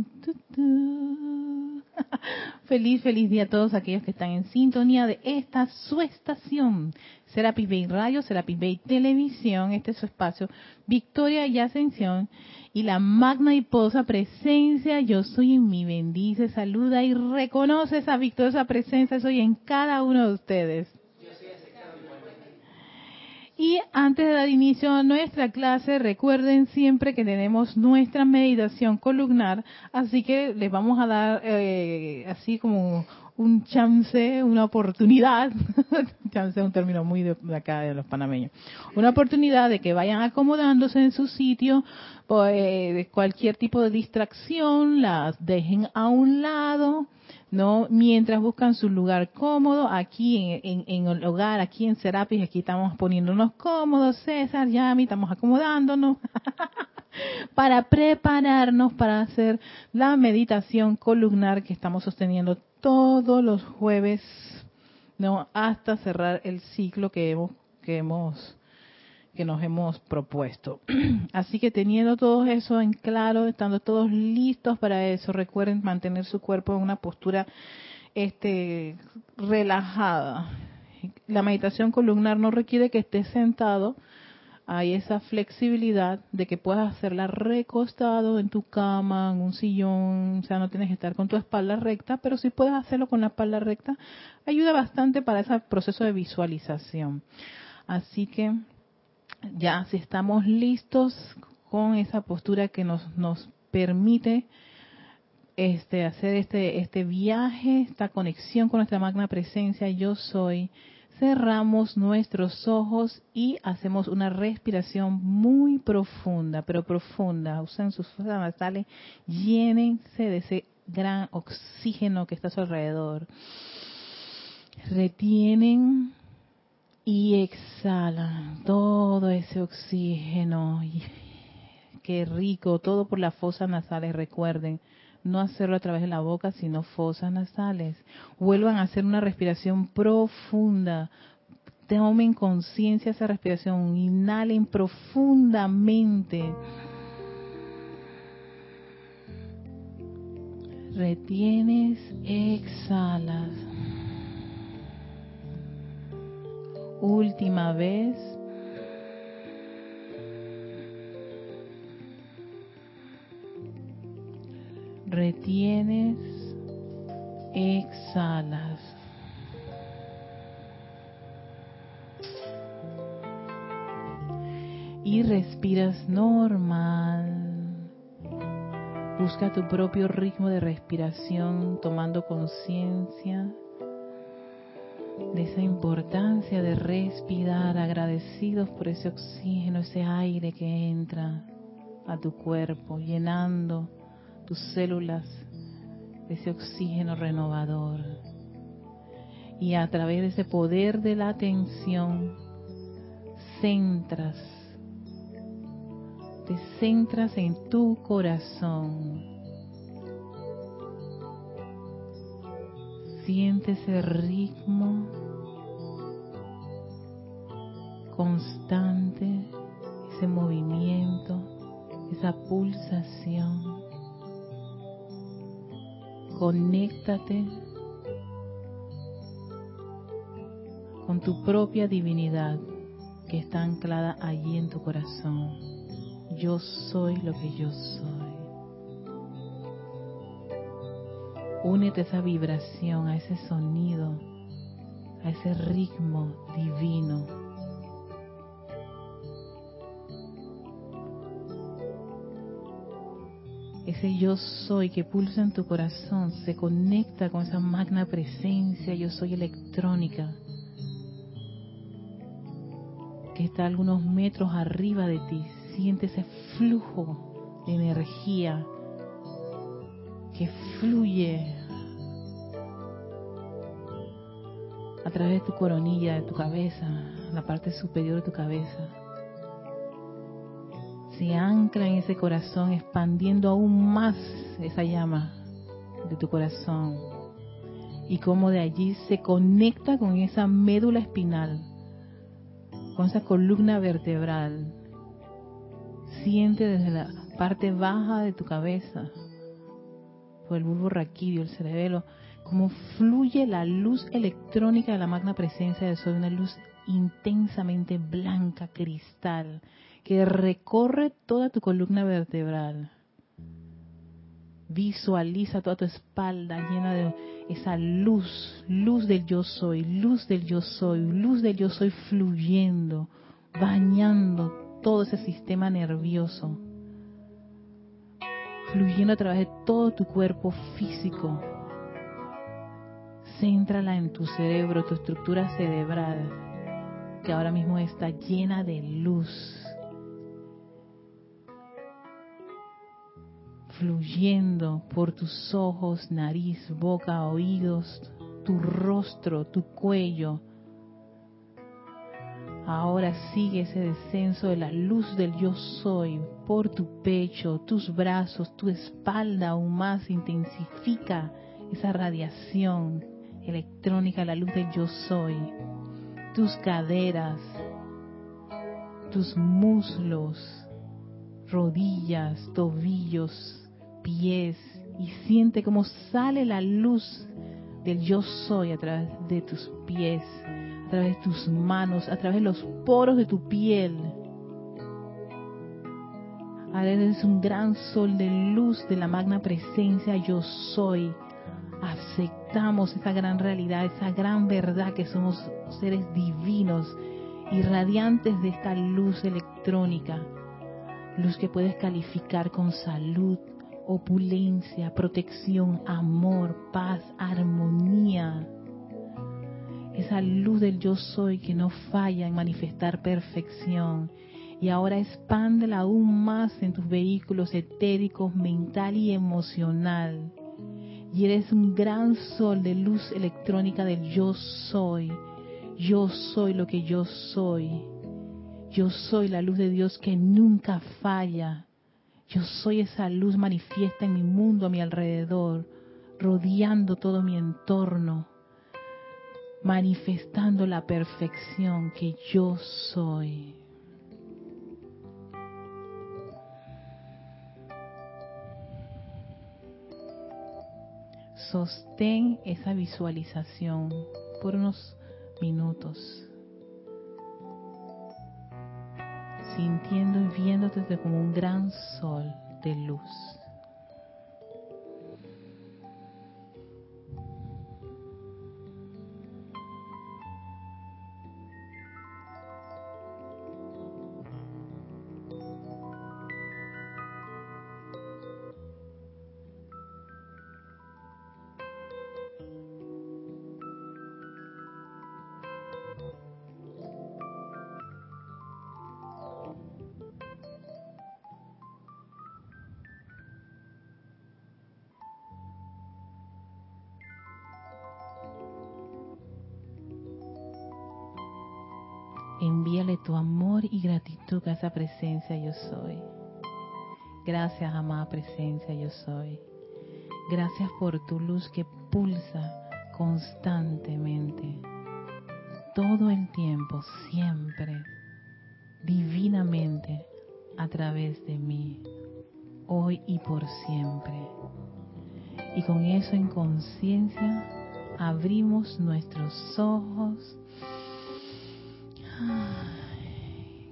Feliz, feliz día a todos aquellos que están en sintonía de esta su estación, Serapis Bay Radio, Serapis Bay Televisión, este es su espacio, Victoria y Ascensión, y la magna y posa presencia, yo soy en mi bendice, saluda y reconoce esa victoriosa presencia, soy en cada uno de ustedes. Y antes de dar inicio a nuestra clase, recuerden siempre que tenemos nuestra meditación columnar, así que les vamos a dar eh, así como un chance, una oportunidad, chance es un término muy de, acá de los panameños, una oportunidad de que vayan acomodándose en su sitio, pues, cualquier tipo de distracción, las dejen a un lado, ¿no? Mientras buscan su lugar cómodo, aquí en, el hogar, aquí en Serapis, aquí estamos poniéndonos cómodos, César, Yami, estamos acomodándonos para prepararnos para hacer la meditación columnar que estamos sosteniendo todos los jueves, ¿no? Hasta cerrar el ciclo que hemos, que hemos que nos hemos propuesto. Así que teniendo todo eso en claro, estando todos listos para eso, recuerden mantener su cuerpo en una postura este relajada. La meditación columnar no requiere que estés sentado, hay esa flexibilidad de que puedas hacerla recostado en tu cama, en un sillón, o sea, no tienes que estar con tu espalda recta, pero si puedes hacerlo con la espalda recta, ayuda bastante para ese proceso de visualización. Así que ya si estamos listos con esa postura que nos, nos permite este, hacer este, este viaje, esta conexión con nuestra magna presencia, yo soy, cerramos nuestros ojos y hacemos una respiración muy profunda, pero profunda. Usen sus fuerzas nasales, llénense de ese gran oxígeno que está a su alrededor. Retienen y exhalan todo ese oxígeno. qué rico, todo por las fosas nasales, recuerden. No hacerlo a través de la boca, sino fosas nasales. Vuelvan a hacer una respiración profunda. Tomen conciencia esa respiración. Inhalen profundamente. Retienes, exhalas. Última vez. Retienes, exhalas. Y respiras normal. Busca tu propio ritmo de respiración tomando conciencia de esa importancia de respirar, agradecidos por ese oxígeno, ese aire que entra a tu cuerpo, llenando tus células de ese oxígeno renovador. Y a través de ese poder de la atención, centras, te centras en tu corazón Siente ese ritmo constante, ese movimiento, esa pulsación. Conéctate con tu propia divinidad que está anclada allí en tu corazón. Yo soy lo que yo soy. Únete a esa vibración, a ese sonido, a ese ritmo divino. Ese yo soy que pulsa en tu corazón se conecta con esa magna presencia, yo soy electrónica, que está algunos metros arriba de ti. Siente ese flujo de energía que fluye a través de tu coronilla, de tu cabeza, la parte superior de tu cabeza. Se ancla en ese corazón, expandiendo aún más esa llama de tu corazón. Y como de allí se conecta con esa médula espinal, con esa columna vertebral. Siente desde la parte baja de tu cabeza por el bulbo raquídeo, el cerebelo, cómo fluye la luz electrónica de la magna presencia de Soy, una luz intensamente blanca, cristal, que recorre toda tu columna vertebral. Visualiza toda tu espalda llena de esa luz, luz del yo soy, luz del yo soy, luz del yo soy fluyendo, bañando todo ese sistema nervioso, fluyendo a través de todo tu cuerpo físico. Céntrala en tu cerebro, tu estructura cerebral, que ahora mismo está llena de luz. fluyendo por tus ojos, nariz, boca, oídos, tu rostro, tu cuello. Ahora sigue ese descenso de la luz del yo soy por tu pecho, tus brazos, tu espalda aún más. Intensifica esa radiación electrónica, la luz del yo soy. Tus caderas, tus muslos, rodillas, tobillos, pies y siente cómo sale la luz del yo soy a través de tus pies, a través de tus manos, a través de los poros de tu piel. Ahora eres un gran sol de luz de la magna presencia yo soy. Aceptamos esa gran realidad, esa gran verdad que somos seres divinos y radiantes de esta luz electrónica. Luz que puedes calificar con salud, opulencia, protección, amor, paz, armonía. Esa luz del yo soy que no falla en manifestar perfección. Y ahora expándela aún más en tus vehículos etéricos, mental y emocional. Y eres un gran sol de luz electrónica del yo soy. Yo soy lo que yo soy. Yo soy la luz de Dios que nunca falla. Yo soy esa luz manifiesta en mi mundo, a mi alrededor, rodeando todo mi entorno, manifestando la perfección que yo soy. Sostén esa visualización por unos minutos. Sintiendo y viéndote como un gran sol de luz. Tu amor y gratitud a esa presencia yo soy. Gracias, amada presencia yo soy. Gracias por tu luz que pulsa constantemente, todo el tiempo, siempre, divinamente, a través de mí, hoy y por siempre. Y con eso en conciencia abrimos nuestros ojos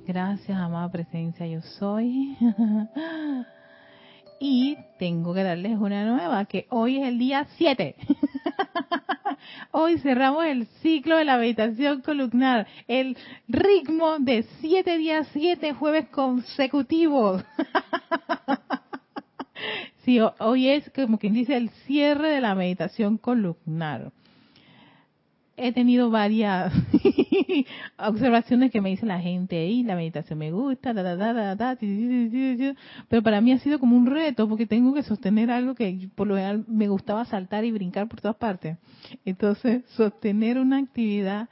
Gracias, amada presencia, yo soy. y tengo que darles una nueva, que hoy es el día 7. Hoy cerramos el ciclo de la meditación columnar, el ritmo de siete días, siete jueves consecutivos. Sí, hoy es como quien dice el cierre de la meditación columnar he tenido varias observaciones que me dice la gente, y la meditación me gusta, pero para mí ha sido como un reto porque tengo que sostener algo que por lo general me gustaba saltar y brincar por todas partes. Entonces, sostener una actividad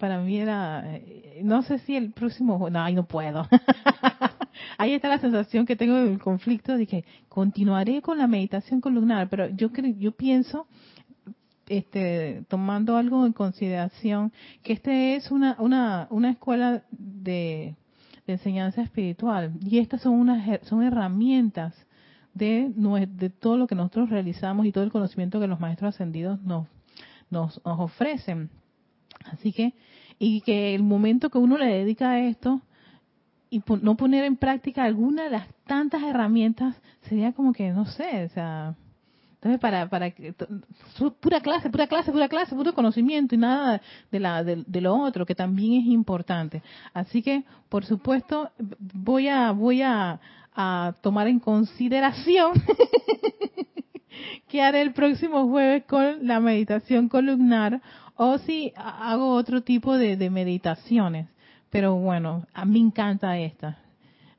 para mí era, eh, no sé si el próximo, no, ahí no puedo. ahí está la sensación que tengo del conflicto de continuaré con la meditación columnar, pero yo creo, yo pienso este, tomando algo en consideración, que este es una, una, una escuela de, enseñanza espiritual y estas son, unas, son herramientas de, de todo lo que nosotros realizamos y todo el conocimiento que los maestros ascendidos nos, nos, nos ofrecen. Así que, y que el momento que uno le dedica a esto y no poner en práctica alguna de las tantas herramientas sería como que, no sé, o sea, entonces, para, para que, pura clase, pura clase, pura clase, puro conocimiento y nada de, la, de, lo otro, que también es importante. Así que, por supuesto, voy a, voy a, a tomar en consideración que haré el próximo jueves con la meditación columnar o si hago otro tipo de, de meditaciones. Pero bueno, a mí me encanta esta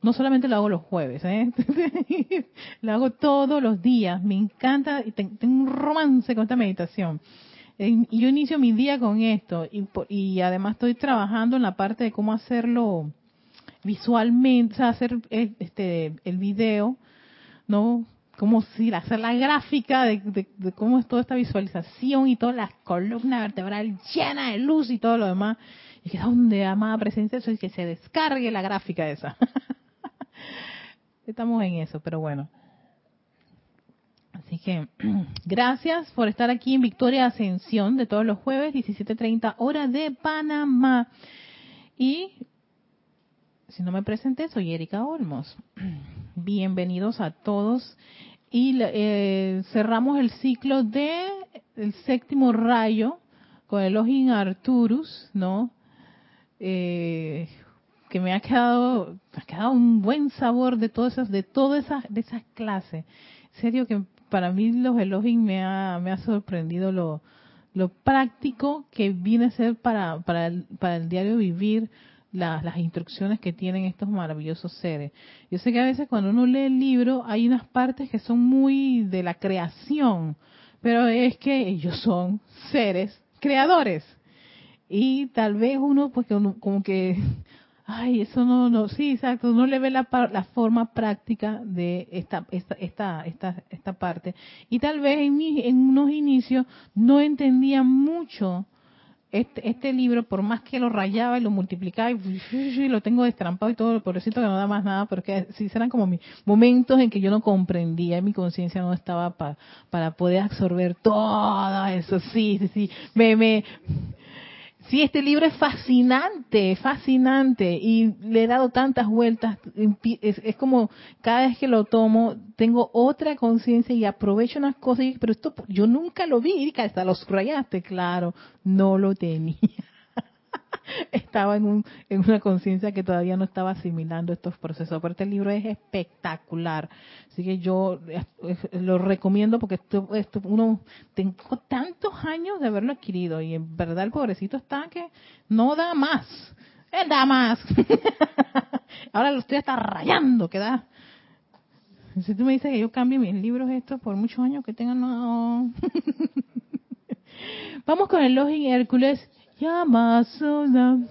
no solamente lo hago los jueves, ¿eh? lo hago todos los días. Me encanta y tengo un romance con esta meditación. Y yo inicio mi día con esto y, y además estoy trabajando en la parte de cómo hacerlo visualmente, o sea, hacer este el video, ¿no? Cómo si hacer la gráfica de, cómo es toda esta visualización y toda la columna vertebral llena de luz y todo lo demás. Y que donde amada presencia, eso es que se descargue la gráfica esa. Estamos en eso, pero bueno. Así que gracias por estar aquí en Victoria Ascensión de todos los jueves, 17.30 hora de Panamá. Y si no me presenté, soy Erika Olmos. Bienvenidos a todos. Y eh, cerramos el ciclo de el séptimo rayo con el Ojin Arturus, ¿no? Eh, que me ha quedado, ha quedado un buen sabor de todas esas, de todas esas, de esas clases. En serio que para mí los elogios me ha, me ha sorprendido lo, lo práctico que viene a ser para, para, el, para el diario vivir las, las instrucciones que tienen estos maravillosos seres. Yo sé que a veces cuando uno lee el libro hay unas partes que son muy de la creación, pero es que ellos son seres creadores. Y tal vez uno, pues como que ay, eso no, no, sí, exacto, no le ve la, la forma práctica de esta, esta, esta, esta, esta parte. Y tal vez en, mi, en unos inicios no entendía mucho este, este libro, por más que lo rayaba y lo multiplicaba y, lo tengo destrampado y todo, por eso que no da más nada, porque sí serán como mis momentos en que yo no comprendía y mi conciencia no estaba para poder absorber todo eso, sí, sí, sí, me, me, Sí, este libro es fascinante, fascinante y le he dado tantas vueltas. Es, como cada vez que lo tomo tengo otra conciencia y aprovecho unas cosas. pero esto yo nunca lo vi, hasta lo subrayaste, claro, no lo tenía. estaba en, un, en una conciencia que todavía no estaba asimilando estos procesos. Pero este libro es espectacular. Así que yo lo recomiendo porque esto, esto, uno tengo tantos años de haberlo adquirido y en verdad el pobrecito está que no da más. Él da más. Ahora lo estoy hasta rayando, que da. Si tú me dices que yo cambie mis libros estos por muchos años que tengan, no. Vamos con el Login Hércules Yamazuna.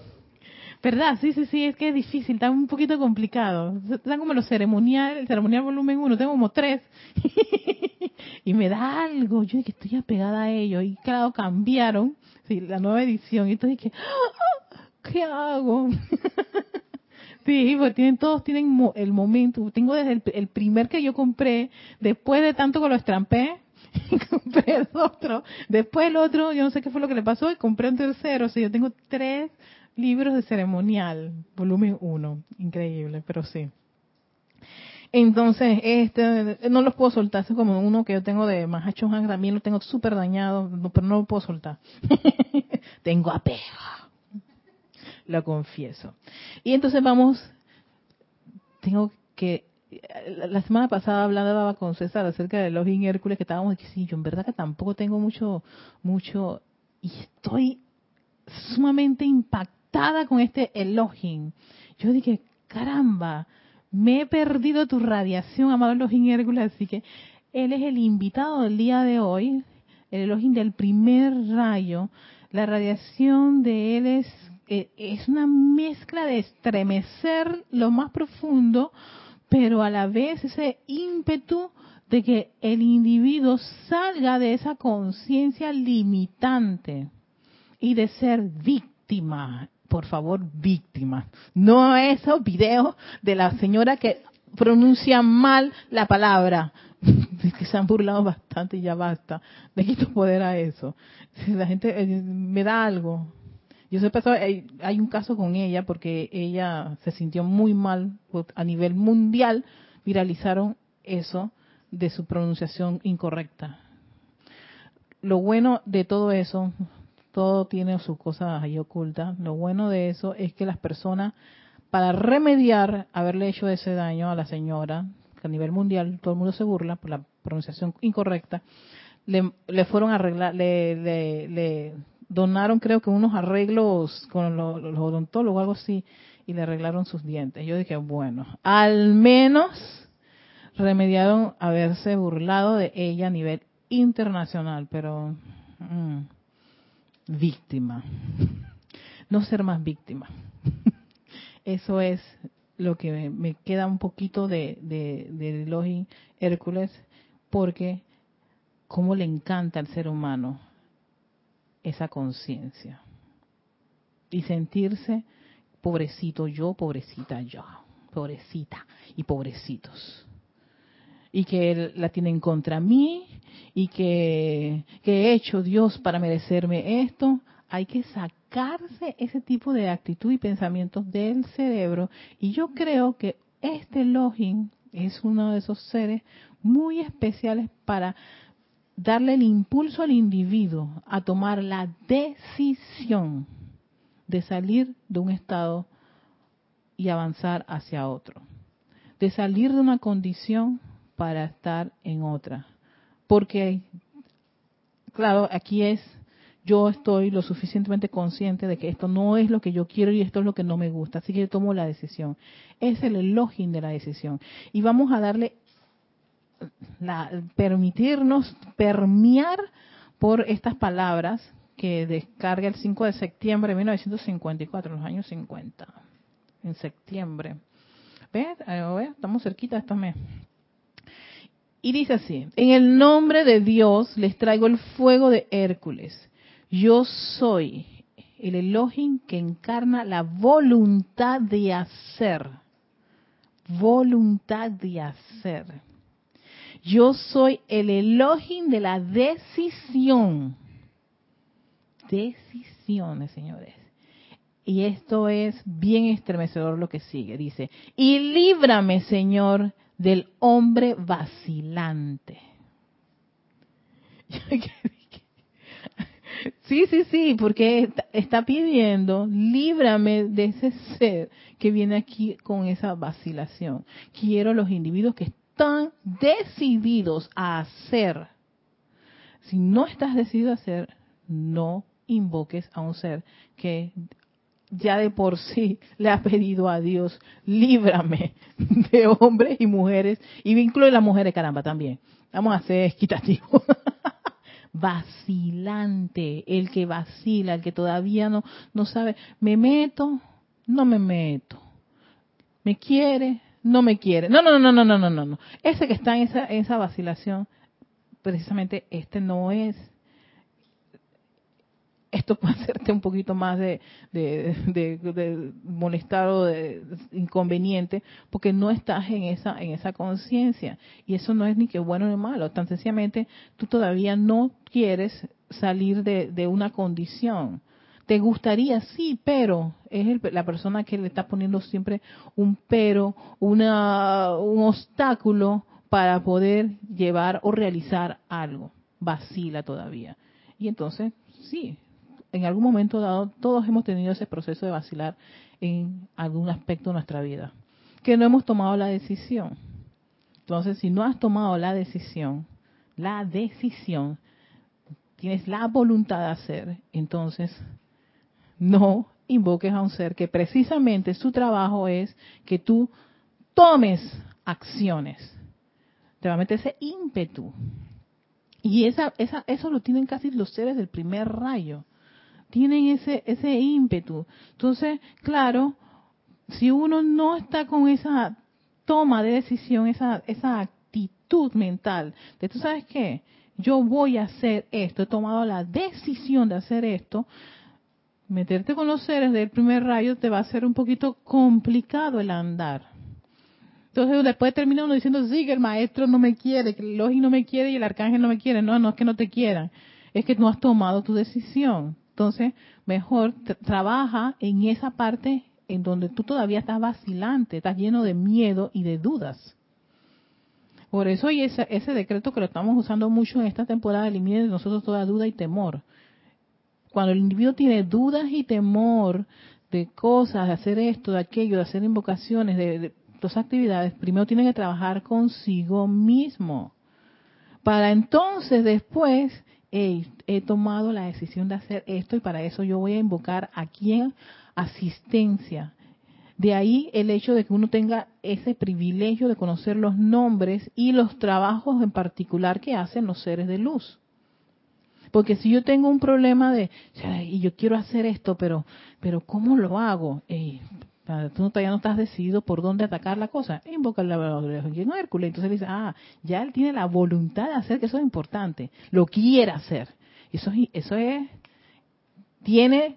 ¿Verdad? Sí, sí, sí, es que es difícil, está un poquito complicado. Están como los ceremonial, el ceremonial volumen 1, tengo como tres. y me da algo, yo que estoy apegada a ellos. Y claro, cambiaron, sí, la nueva edición. Y entonces dije, ah, ¿qué hago? sí, pues tienen, todos tienen el momento. Tengo desde el, el primer que yo compré, después de tanto que lo estrampé, y compré el otro. Después el otro, yo no sé qué fue lo que le pasó, y compré un tercero. O sea, yo tengo tres libros de ceremonial, volumen uno. Increíble, pero sí. Entonces, este, no los puedo soltar. Es como uno que yo tengo de Mahacho Han, también lo tengo súper dañado, pero no lo puedo soltar. tengo apego. Lo confieso. Y entonces vamos, tengo que la semana pasada hablaba con César acerca de los Hércules que estábamos diciendo, yo en verdad que tampoco tengo mucho, mucho, y estoy sumamente impactada con este Elohim. Yo dije, caramba, me he perdido tu radiación, amado Elohim Hércules, así que él es el invitado del día de hoy, el Elohim del primer rayo. La radiación de él es, eh, es una mezcla de estremecer lo más profundo pero a la vez ese ímpetu de que el individuo salga de esa conciencia limitante y de ser víctima, por favor, víctima. No esos videos de la señora que pronuncia mal la palabra. que se han burlado bastante y ya basta. Le quito poder a eso. La gente eh, me da algo. Yo sé, hay, un caso con ella porque ella se sintió muy mal pues, a nivel mundial. Viralizaron eso de su pronunciación incorrecta. Lo bueno de todo eso, todo tiene sus cosas ahí ocultas. Lo bueno de eso es que las personas, para remediar haberle hecho ese daño a la señora, que a nivel mundial todo el mundo se burla por la pronunciación incorrecta, le, fueron a arreglar, le, le, donaron creo que unos arreglos con los, los odontólogos algo así, y le arreglaron sus dientes. Yo dije, bueno, al menos remediaron haberse burlado de ella a nivel internacional, pero mm, víctima. No ser más víctima. Eso es lo que me, queda un poquito de, de, Hércules, porque cómo le encanta al ser humano esa conciencia. Y sentirse pobrecito yo, pobrecita yo, pobrecita y pobrecitos y que la tienen contra mí y que, he hecho Dios para merecerme esto. Hay que sacarse ese tipo de actitud y pensamientos del cerebro. Y yo creo que este login es uno de esos seres muy especiales para darle el impulso al individuo a tomar la decisión de salir de un estado y avanzar hacia otro, de salir de una condición para estar en otra. Porque, claro, aquí es, yo estoy lo suficientemente consciente de que esto no es lo que yo quiero y esto es lo que no me gusta, así que yo tomo la decisión. Es el elogio de la decisión. Y vamos a darle, la, permitirnos permear por estas palabras que descarga el 5 de septiembre de 1954, los años 50, en septiembre. ¿Ves? Estamos cerquita de estos meses. Y dice así, en el nombre de Dios les traigo el fuego de Hércules. Yo soy el Elohim que encarna la voluntad de hacer. Voluntad de hacer. Yo soy el Elohim de la decisión. Decisiones, señores. Y esto es bien estremecedor lo que sigue. Dice, y líbrame, Señor, del hombre vacilante. Sí, sí, sí, porque está pidiendo, líbrame de ese ser que viene aquí con esa vacilación. Quiero los individuos que están decididos a hacer. Si no estás decidido a hacer, no invoques a un ser que ya de por sí le ha pedido a Dios, líbrame de hombres y mujeres, y incluye las mujeres, caramba, también. Vamos a ser equitativos. Vacilante, el que vacila, el que todavía no, no sabe, me meto, no me meto. Me quiere, no me quiere. No, no, no, no, no, no, no, no. Ese que está en esa, esa vacilación, precisamente este no es esto puede hacerte un poquito más de, de, molestar o de inconveniente porque no estás en esa en esa conciencia y eso no es ni que bueno ni malo tan sencillamente tú todavía no quieres salir de, una condición te gustaría sí pero es la persona que le está poniendo siempre un pero una un obstáculo para poder llevar o realizar algo vacila todavía y entonces sí en algún momento dado todos hemos tenido ese proceso de vacilar en algún aspecto de nuestra vida, que no hemos tomado la decisión. Entonces, si no has tomado la decisión, la decisión, tienes la voluntad de hacer, entonces no invoques a un ser que precisamente su trabajo es que tú tomes acciones. Te va a meter ese ímpetu. Y esa, esa, eso lo tienen casi los seres del primer rayo tienen ese, ese ímpetu. Entonces, claro, si uno no está con esa toma de decisión, esa, esa actitud mental de, tú sabes qué, yo voy a hacer esto, he tomado la decisión de hacer esto, meterte con los seres del primer rayo te va a ser un poquito complicado el andar. Entonces después termina uno diciendo, sí, que el maestro no me quiere, que el Logi no me quiere y el arcángel no me quiere. No, no es que no te quieran, es que no has tomado tu decisión. Entonces, mejor trabaja en esa parte en donde tú todavía estás vacilante, estás lleno de miedo y de dudas. Por eso hay ese, ese decreto que lo estamos usando mucho en esta temporada, elimine de nosotros toda duda y temor. Cuando el individuo tiene dudas y temor de cosas, de hacer esto, de aquello, de hacer invocaciones, de, de todas actividades, primero tiene que trabajar consigo mismo. Para entonces después, he tomado la decisión de hacer esto y para eso yo voy a invocar a quien asistencia. De ahí el hecho de que uno tenga ese privilegio de conocer los nombres y los trabajos en particular que hacen los seres de luz. Porque si yo tengo un problema de, y yo quiero hacer esto, pero, pero ¿cómo lo hago? tú todavía no estás decidido por dónde atacar la cosa. Invoca la en Hércules. Entonces dice, ah, ya él tiene la voluntad de hacer, que eso es importante. Lo quiere hacer. Eso, eso es, tiene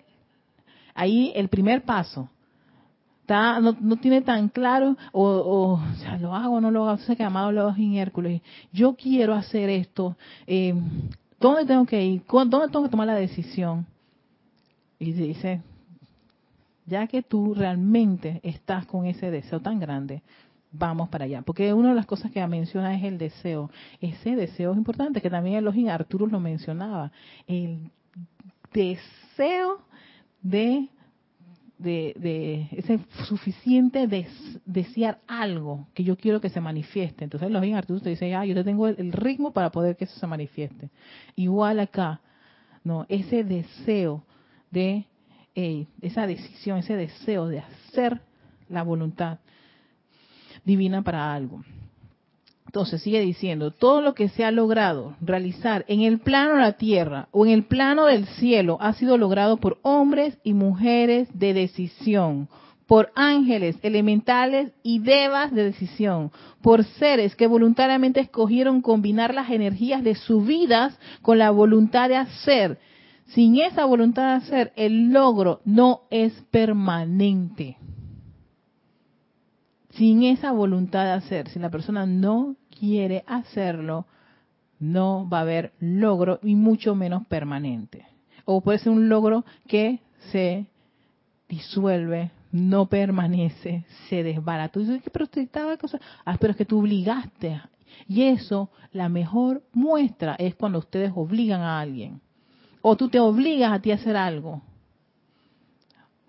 ahí el primer paso. Está, no, no tiene tan claro, o, o, sea, lo hago o no lo hago, se que amado en Hércules. Yo quiero hacer esto. Eh, ¿Dónde tengo que ir? ¿Dónde tengo que tomar la decisión? Y dice, ya que tú realmente estás con ese deseo tan grande, vamos para allá. Porque una de las cosas que menciona es el deseo. Ese deseo es importante, que también Elohim Arturo lo mencionaba. El deseo de, de, ese suficiente de, desear algo que yo quiero que se manifieste. Entonces Elohim Arturo te dice, ah, yo te tengo el, ritmo para poder que eso se manifieste. Igual acá, no, ese deseo de esa decisión, ese deseo de hacer la voluntad divina para algo. Entonces sigue diciendo, todo lo que se ha logrado realizar en el plano de la tierra o en el plano del cielo ha sido logrado por hombres y mujeres de decisión, por ángeles, elementales y devas de decisión, por seres que voluntariamente escogieron combinar las energías de sus vidas con la voluntad de hacer sin esa voluntad de hacer, el logro no es permanente. Sin esa voluntad de hacer, si la persona no quiere hacerlo, no va a haber logro y mucho menos permanente. O puede ser un logro que se disuelve, no permanece, se desbarata. Tú dices, pero usted estaba. Ah, pero es que tú obligaste. Y eso, la mejor muestra es cuando ustedes obligan a alguien o tú te obligas a ti a hacer algo.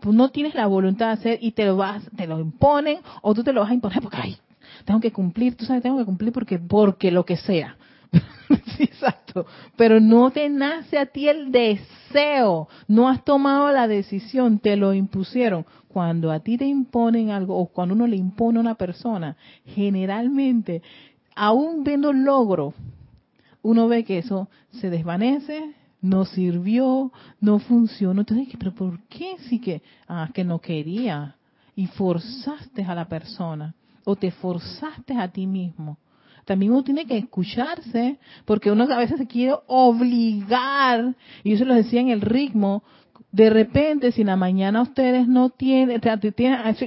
Tú no tienes la voluntad de hacer y te lo vas, te lo imponen o tú te lo vas a imponer porque ay, tengo que cumplir, tú sabes, tengo que cumplir porque porque lo que sea. sí, exacto. Pero no te nace a ti el deseo, no has tomado la decisión, te lo impusieron. Cuando a ti te imponen algo o cuando uno le impone a una persona, generalmente, aún viendo logro, uno ve que eso se desvanece, no sirvió, no funcionó. Entonces, pero ¿por qué sí que? Ah, que no quería. Y forzaste a la persona. O te forzaste a ti mismo. También uno tiene que escucharse, porque uno a veces se quiere obligar. Y se lo decía en el ritmo, de repente, si en la mañana ustedes no tienen,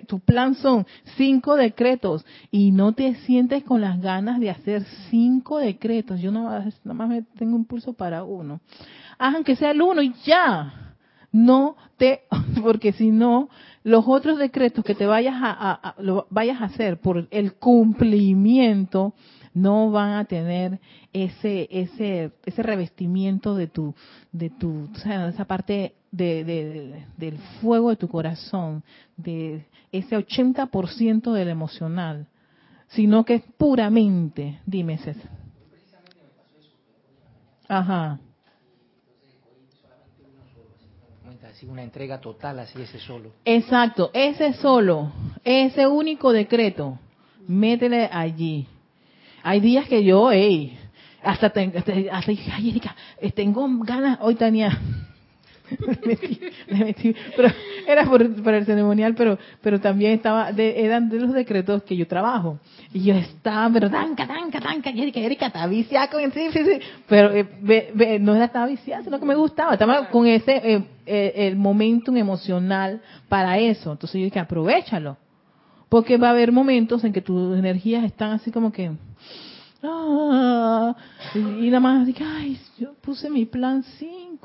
tu plan son cinco decretos y no te sientes con las ganas de hacer cinco decretos, yo no, nada más me tengo un pulso para uno hagan que sea el uno y ya. No te, porque si no, los otros decretos que te vayas a, lo vayas a hacer por el cumplimiento no van a tener ese ese ese revestimiento de tu de tu o sea, esa parte de, del fuego de tu corazón de ese 80% del emocional sino que es puramente dime César. Ajá una entrega total, así ese solo. Exacto, ese solo, ese único decreto, métele allí. Hay días que yo, hey, hasta, hasta dije, ay tengo ganas, hoy tenía pero era por, el ceremonial, pero pero también estaba de, eran de los decretos que yo trabajo. Y yo estaba, pero tanca, tanca, tanca, y Erika, Erika, estaba viciada con el sí, sí, sí. Pero eh, no era estaba viciada, sino que me gustaba. Estaba con ese, eh, eh, el momentum emocional para eso. Entonces yo dije, aprovechalo. Porque va a haber momentos en que tus energías están así como que... Ah, y, y nada más, dije, ay, yo puse mi plan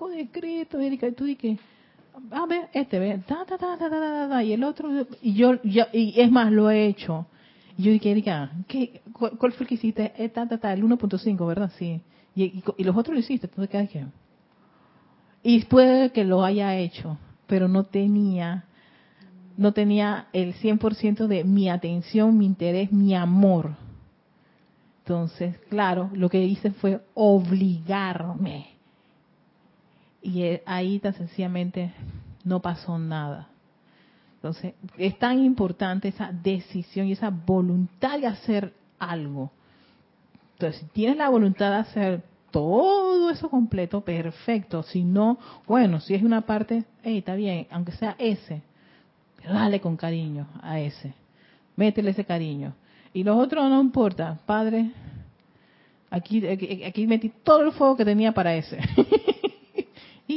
5 decreto, Erika, y tú dije, a ver, este, ve, ta, ta, ta, ta, ta, ta, ta, y el otro, y yo, yo, y es más, lo he hecho. Y yo dije, Erika, ¿qué, cuál, fue el que hiciste? Eh, ta, ta, ta, el 1.5, ¿verdad? Sí. Y, y, los otros lo hiciste, entonces, ¿qué dije? Y puede que lo haya hecho, pero no tenía, no tenía el 100% de mi atención, mi interés, mi amor. Entonces, claro, lo que hice fue obligarme. Y eh, ahí tan sencillamente no pasó nada. Entonces, es tan importante esa decisión y esa voluntad de hacer algo. Entonces, si tienes la voluntad de hacer todo eso completo, perfecto. Si no, bueno, si es una parte, hey, está bien, aunque sea ese, pero dale con cariño a ese. Métele ese cariño. Y los otros no importa, Padre, aquí, aquí, aquí metí todo el fuego que tenía para ese.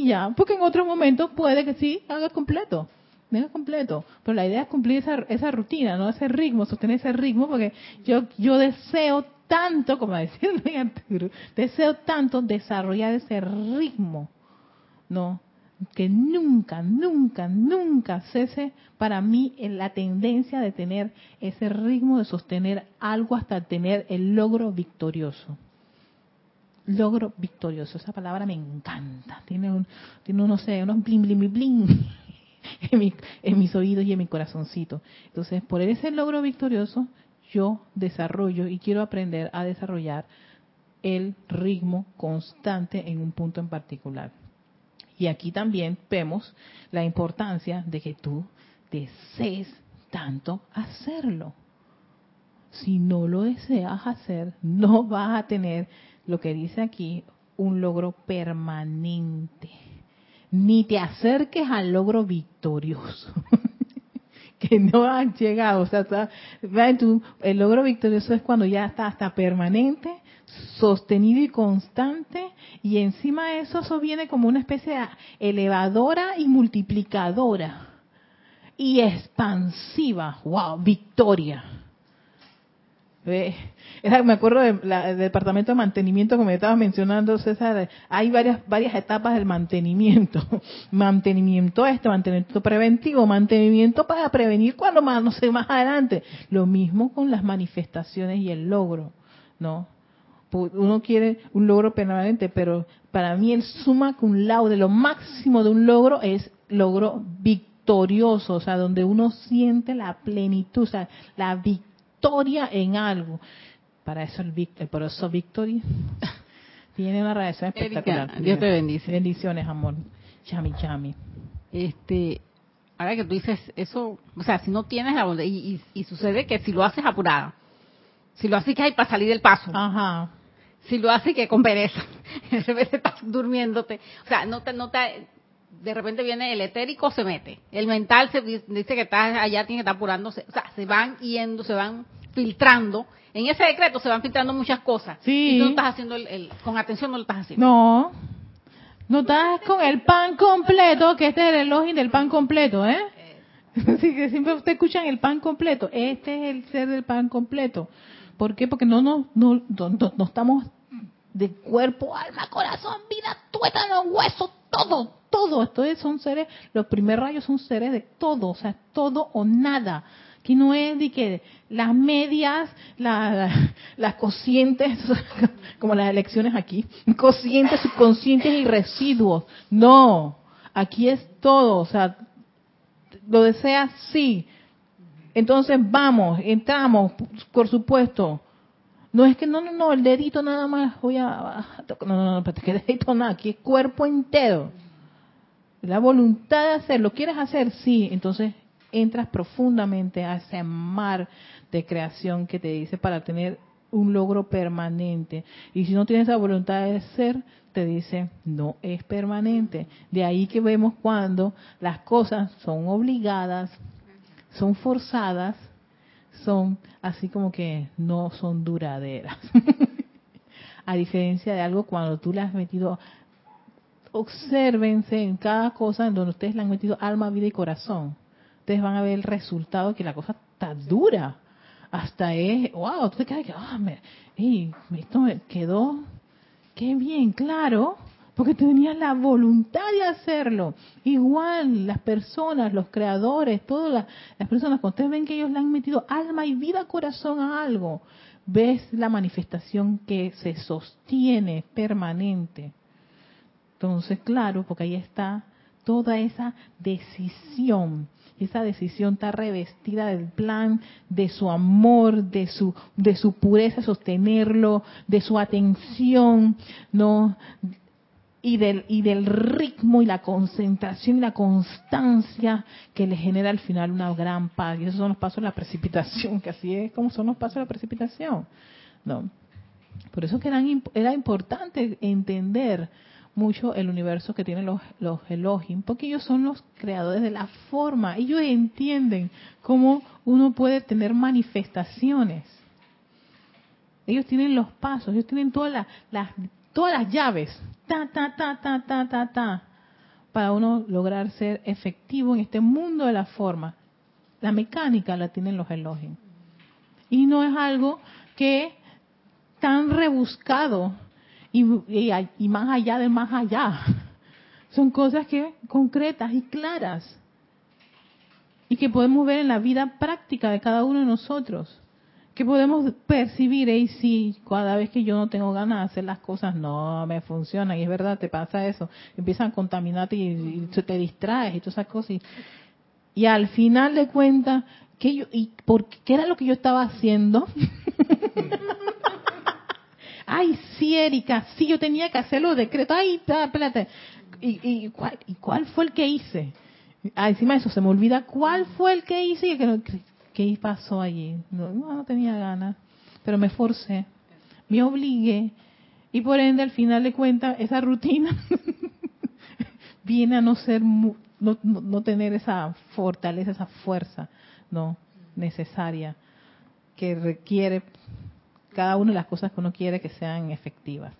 ya, porque en otros momentos puede que sí haga completo, haga completo. Pero la idea es cumplir esa, esa rutina, no ese ritmo, sostener ese ritmo, porque yo, yo deseo tanto, como decía Arturo, deseo tanto desarrollar ese ritmo, ¿no? Que nunca, nunca, nunca cese para mí en la tendencia de tener ese ritmo de sostener algo hasta tener el logro victorioso. Logro victorioso, esa palabra me encanta. Tiene un, tiene no sé, unos bling, bling, bling en, mi, en mis oídos y en mi corazoncito. Entonces, por ese logro victorioso, yo desarrollo y quiero aprender a desarrollar el ritmo constante en un punto en particular. Y aquí también vemos la importancia de que tú desees tanto hacerlo. Si no lo deseas hacer, no vas a tener lo que dice aquí, un logro permanente. Ni te acerques al logro victorioso. que no han llegado. O sea, el logro victorioso es cuando ya está hasta permanente, sostenido y constante, y encima de eso, eso viene como una especie de elevadora y multiplicadora y expansiva. ¡Wow! Victoria. Era, me acuerdo del departamento de mantenimiento como me estabas mencionando, César. Hay varias varias etapas del mantenimiento. Mantenimiento este, mantenimiento preventivo, mantenimiento para prevenir cuando más, no sé, más adelante. Lo mismo con las manifestaciones y el logro, ¿no? Uno quiere un logro permanente, pero para mí el suma cum laude, lo máximo de un logro es logro victorioso, o sea, donde uno siente la plenitud, o sea, la victoria victoria en algo. Para eso el, el por eso Victory tiene una reacción espectacular. Erika, Dios te bendice. Bendiciones, amor. Chami, chami. Este, ahora que tú dices eso, o sea, si no tienes la y, y, y sucede que si lo haces apurada, si lo haces que hay para salir del paso, Ajá. si lo haces que con pereza, de repente estás durmiéndote, o sea, no te, no te, de repente viene el etérico, se mete. El mental se dice que está allá, tiene que estar apurándose. O sea, se van yendo, se van filtrando. En ese decreto se van filtrando muchas cosas. Sí. Y tú no estás haciendo el, el, con atención, no lo estás haciendo. No. No estás con el pan completo, que este es el elogio del pan completo, ¿eh? Así que siempre usted escuchan el pan completo. Este es el ser del pan completo. ¿Por qué? Porque no, no, no, no, no estamos de cuerpo, alma, corazón, vida, tuétano, hueso, todo, todo. Estos son seres, los primeros rayos son seres de todo, o sea, todo o nada. Que no es de que las medias, la, la, las cocientes, como las elecciones aquí, cocientes, subconscientes y residuos. No, aquí es todo, o sea, lo deseas, sí. Entonces vamos, entramos, por supuesto. No es que no, no, no, el dedito nada más voy a... No, no, no, que dedito nada, aquí es cuerpo entero. La voluntad de hacerlo, ¿quieres hacer? Sí, entonces entras profundamente a ese mar de creación que te dice para tener un logro permanente. Y si no tienes esa voluntad de ser, te dice, no es permanente. De ahí que vemos cuando las cosas son obligadas, son forzadas, son así como que no son duraderas. a diferencia de algo cuando tú le has metido, obsérvense en cada cosa en donde ustedes le han metido alma, vida y corazón. Ustedes van a ver el resultado que la cosa hasta dura, hasta es, wow, tú te quedas que, ah, me, ey, esto me quedó, qué bien, claro, porque tenías la voluntad de hacerlo. Igual las personas, los creadores, todas las, personas, cuando ustedes ven que ellos le han metido alma y vida, corazón a algo, ves la manifestación que se sostiene permanente. Entonces, claro, porque ahí está toda esa decisión. Esa decisión está revestida del plan, de su amor, de su, de su pureza, sostenerlo, de su atención, ¿no? Y del, y del ritmo y la concentración y la constancia que le genera al final una gran paz. Y esos son los pasos de la precipitación, que así es como son los pasos de la precipitación. ¿no? Por eso que eran, era importante entender mucho el universo que tienen los, los Elohim, porque ellos son los creadores de la forma. Ellos entienden cómo uno puede tener manifestaciones. Ellos tienen los pasos, ellos tienen todas las, las, todas las llaves, ta, ta, ta, ta, ta, ta, ta, para uno lograr ser efectivo en este mundo de la forma. La mecánica la tienen los Elohim. Y no es algo que tan rebuscado y, más allá de más allá. Son cosas que concretas y claras y que podemos ver en la vida práctica de cada uno de nosotros. Que podemos percibir, y si cada vez que yo no tengo ganas de hacer las cosas, no me funcionan. Y es verdad, te pasa eso. Empiezan a contaminarte y, te distraes y todas esas cosas. Y, al final de cuentas, ¿qué, yo, y por, ¿qué era lo que yo estaba haciendo? ay, sí, Erika, sí, yo tenía que hacer los decretos, ay, espérate, ¿Y, y, cuál, ¿y cuál fue el que hice? Ah, encima de eso, se me olvida cuál fue el que hice y que, qué pasó allí. No, tenía ganas, pero me forcé, me obligué y por ende al final de cuentas esa rutina viene a no ser no, no, no, tener esa fortaleza, esa fuerza, no necesaria que requiere cada una de las cosas que uno quiere que sean efectivas.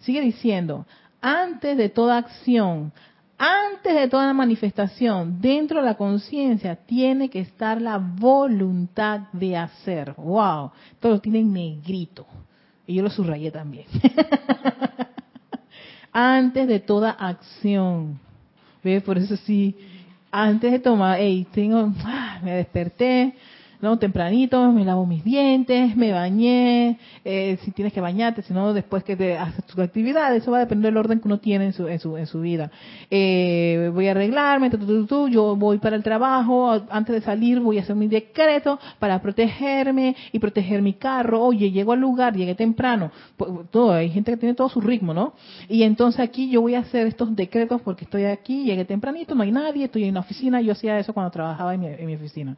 Sigue diciendo, antes de toda acción, antes de toda manifestación, dentro de la conciencia tiene que estar la voluntad de hacer. ¡Wow! Todo lo tiene en negrito. Y yo lo subrayé también. antes de toda acción. ¿Ves? Por eso sí, antes de tomar, hey, tengo, ah, me desperté, ¿no? Tempranito, me lavo mis dientes, me bañé, eh, si tienes que bañarte, si no, después que te haces tu actividad, eso va a depender del orden que uno tiene en su, en su, en su vida. Eh, voy a arreglarme, yo voy para el trabajo, antes de salir voy a hacer mi decreto para protegerme y proteger mi carro, oye, llego al lugar, llegué temprano, pues, todo, hay gente que tiene todo su ritmo, ¿no? Y entonces aquí yo voy a hacer estos decretos porque estoy aquí, llegué tempranito, no hay nadie, estoy en una oficina, yo hacía eso cuando trabajaba en mi, en mi oficina.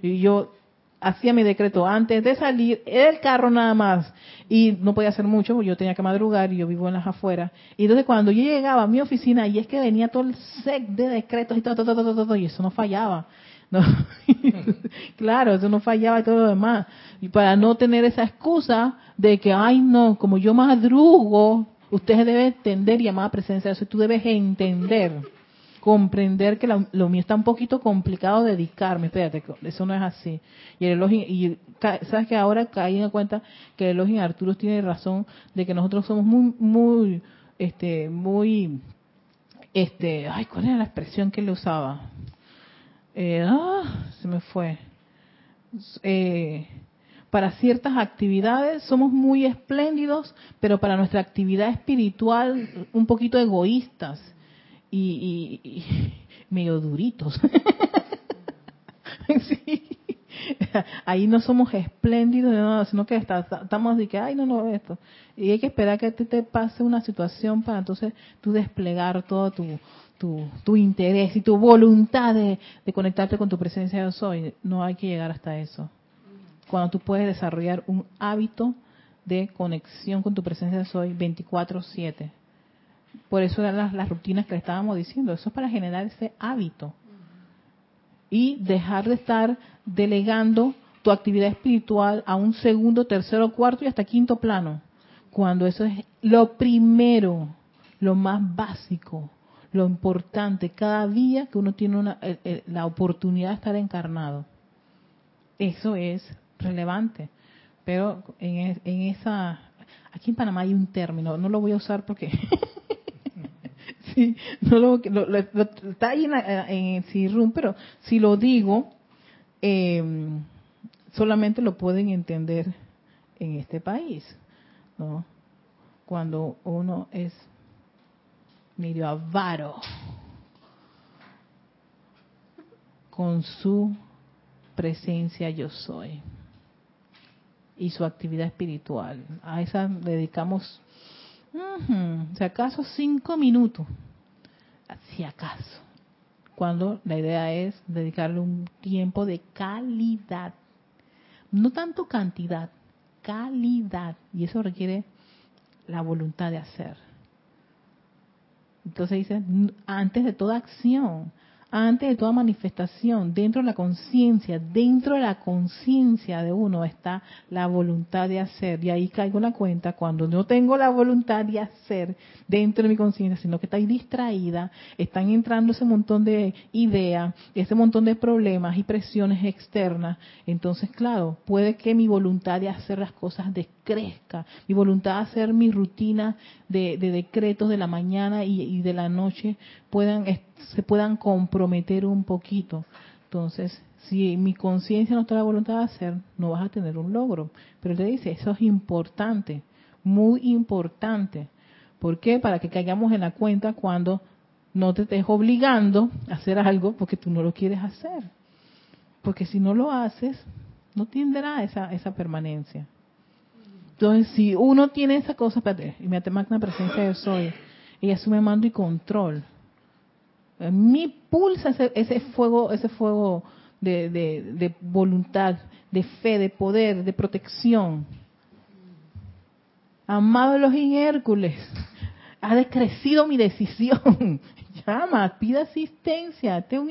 Y yo hacía mi decreto antes de salir, el carro nada más, y no podía hacer mucho, porque yo tenía que madrugar y yo vivo en las afueras. Y entonces cuando yo llegaba a mi oficina, y es que venía todo el set de decretos y todo, todo, todo, todo, y eso no fallaba. No. claro, eso no fallaba y todo lo demás. Y para no tener esa excusa de que, ay no, como yo madrugo, ustedes deben entender llamada presencia de eso, y tú debes entender comprender que lo, mío está un poquito complicado dedicarme, espérate, eso no es así. Y el y sabes que ahora caí en cuenta que el elogio Arturo tiene razón de que nosotros somos muy, muy, este, muy, este, ay, ¿cuál era la expresión que él usaba? Eh, ah, se me fue. Eh, para ciertas actividades somos muy espléndidos, pero para nuestra actividad espiritual un poquito egoístas y, medio duritos. Ahí no somos espléndidos, sino que estamos de que, ay, no, no, esto. Y hay que esperar que te, te pase una situación para entonces tú desplegar todo tu, tu, tu interés y tu voluntad de, de conectarte con tu presencia de soy. No hay que llegar hasta eso. Cuando tú puedes desarrollar un hábito de conexión con tu presencia de soy 24/7 por eso eran las, rutinas que le estábamos diciendo. Eso es para generar ese hábito. Y dejar de estar delegando tu actividad espiritual a un segundo, tercero, cuarto y hasta quinto plano. Cuando eso es lo primero, lo más básico, lo importante, cada día que uno tiene una, la oportunidad de estar encarnado. eso es relevante. Pero en, en esa, aquí en Panamá hay un término, no lo voy a usar porque lo, está ahí en, en pero si lo digo, eh, solamente lo pueden entender en este país, ¿no? Cuando uno es medio avaro con su presencia yo soy y su actividad espiritual. A esa dedicamos, si acaso, cinco minutos, si acaso, cuando la idea es dedicarle un tiempo de calidad, no tanto cantidad, calidad, y eso requiere la voluntad de hacer. Entonces dice, antes de toda acción, antes de toda manifestación, dentro de la conciencia, dentro de la conciencia de uno está la voluntad de hacer. Y ahí caigo en la cuenta cuando no tengo la voluntad de hacer dentro de mi conciencia, sino que está distraída, están entrando ese montón de ideas, ese montón de problemas y presiones externas. Entonces, claro, puede que mi voluntad de hacer las cosas descrezca, mi voluntad de hacer mi rutina de, decretos de la mañana y, y de la noche puedan se puedan comprometer un poquito. Entonces, si mi conciencia no la voluntad de hacer, no vas a tener un logro. Pero te dice, eso es importante, muy importante. ¿Por qué? Para que caigamos en la cuenta cuando no te estés obligando a hacer algo porque tú no lo quieres hacer. Porque si no lo haces, no tendrá esa, esa permanencia. Entonces, si uno tiene esa cosa, espérate, y me magna presencia de soy, y asume mando y control mi pulsa ese, ese fuego, ese fuego de, de, voluntad, de fe, de poder, de protección. Amado Elohim Hércules, ha decrecido mi decisión. Llama, pide asistencia. un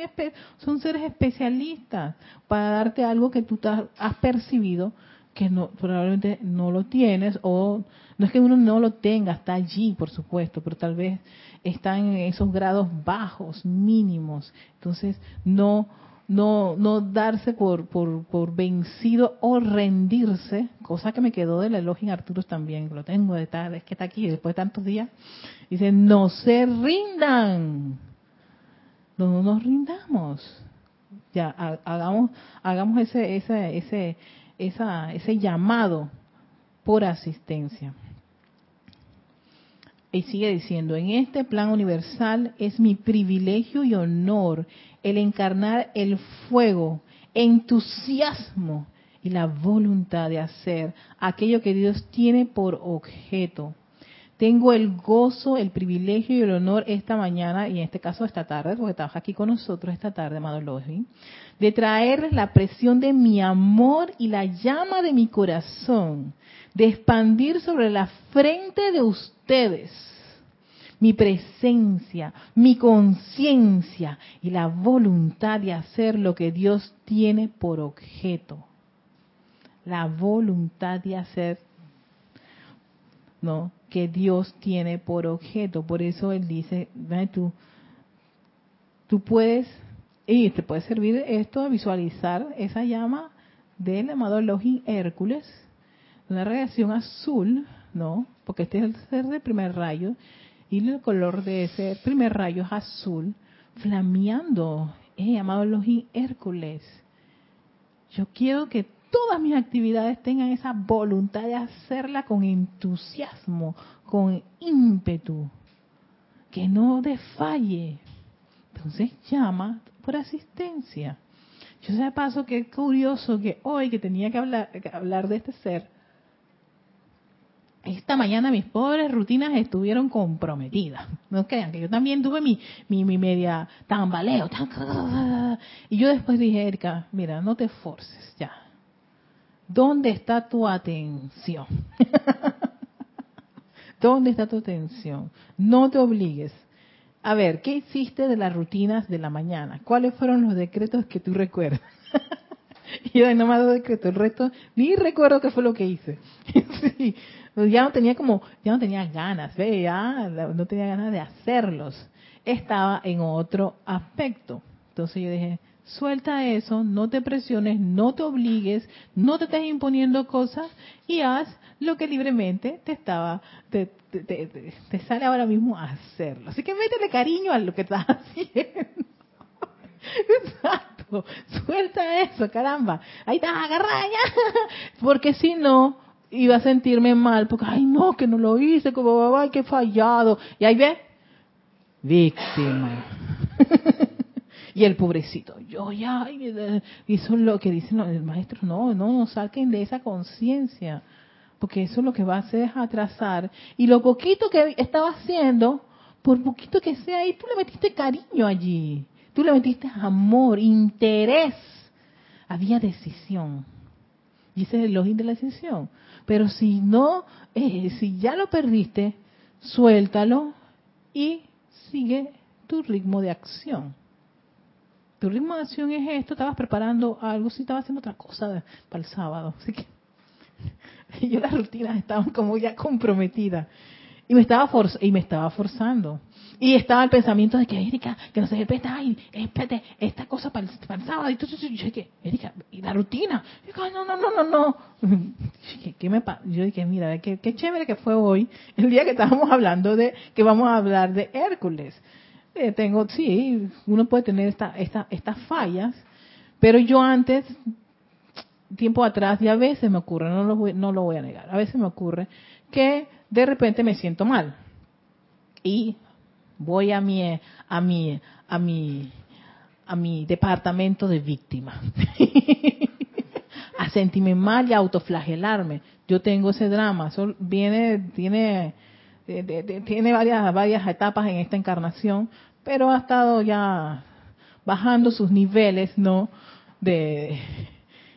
son seres especialistas para darte algo que tú has percibido que no, probablemente no lo tienes o no es que uno no lo tenga, está allí, por supuesto, pero tal vez está en esos grados bajos, mínimos. Entonces, no no no darse por, por, por vencido o rendirse, cosa que me quedó del elogio en Arturo también, lo tengo de tal, es que está aquí después de tantos días, dice, no se rindan, no, nos rindamos, ya hagamos hagamos ese ese ese esa, ese llamado por asistencia. Y sigue diciendo, en este plan universal es mi privilegio y honor el encarnar el fuego, entusiasmo y la voluntad de hacer aquello que Dios tiene por objeto. Tengo el gozo, el privilegio y el honor esta mañana, y en este caso esta tarde, porque trabaja aquí con nosotros esta tarde, amado Logi, de traer la presión de mi amor y la llama de mi corazón, de expandir sobre la frente de ustedes mi presencia, mi conciencia y la voluntad de hacer lo que Dios tiene por objeto. La voluntad de hacer, ¿no? Que Dios tiene por objeto. Por eso Él dice, tú, tú puedes y te puede servir esto a visualizar esa llama del amado Elohim Hércules, una radiación azul, ¿no? Porque este es el del primer rayo, y el color de ese primer rayo es azul, flameando. Eh, amado Elohim Hércules, yo quiero que todas mis actividades tengan esa voluntad de hacerla con entusiasmo, con ímpetu, que no desfalle. Entonces llama por asistencia. Yo sé paso que curioso que hoy que tenía que hablar, hablar de este ser, esta mañana mis pobres rutinas estuvieron comprometidas. No crean que yo también tuve mi, mi, mi media tambaleo. Y yo después dije, Erika, mira, no te forces ya. ¿Dónde está tu atención? ¿Dónde está tu atención? No te obligues a ver, ¿qué hiciste de las rutinas de la mañana? ¿Cuáles fueron los decretos que tú recuerdas? y yo no me decreto, el resto ni recuerdo qué fue lo que hice. sí, pues ya no tenía como, ya no tenía ganas, ¿ve? ya no tenía ganas de hacerlos. Estaba en otro aspecto. Entonces yo dije, Suelta eso, no te presiones, no te obligues, no te estés imponiendo cosas y haz lo que libremente te estaba, te, te, te- te sale ahora mismo a hacerlo. Así que métele cariño a lo que estás haciendo. Exacto. Suelta eso, caramba. Ahí está, agarra ya. Porque si no, iba a sentirme mal. Porque, ay, no, que no lo hice, como, ay, que fallado. Y ahí ve, víctima. y el pobrecito, yo ya, y eso es lo que dicen los maestros, no, no, no saquen de esa conciencia. Porque eso lo que va a hacer es atrasar. Y lo poquito que estaba haciendo, por poquito que sea ahí, tú le metiste cariño allí. Tú le metiste amor, interés. Había decisión. Es el login de la decisión. Pero si no, eh, si ya lo perdiste, suéltalo y sigue tu ritmo de acción. Tu ritmo de acción es esto, estabas preparando algo, si estabas haciendo otra cosa para el sábado. Así que yo las rutinas estaban como ya comprometidas. Y me estaba forz- y me estaba forzando. Y estaba el pensamiento de que, Erika, que no se respeta, ay, espérate, esta cosa para el, sábado. Y entonces yo dije, Erika, y la rutina. Y yo, no, no, no, no, no. Dije, ¿qué me? Yo dije, mira, qué, qué chévere que fue hoy, el día que estábamos hablando de, que vamos a hablar de Hércules. Eh, tengo, sí, uno puede tener esta, esta, estas fallas, pero yo antes, tiempo atrás, y a veces me ocurre, no lo, voy, no lo voy a negar, a veces me ocurre que de repente me siento mal y voy a mi a mi a mi a mi departamento de víctima a sentirme mal y a autoflagelarme. Yo tengo ese drama viene tiene de- tiene varias varias etapas en esta encarnación pero ha estado ya bajando sus niveles no de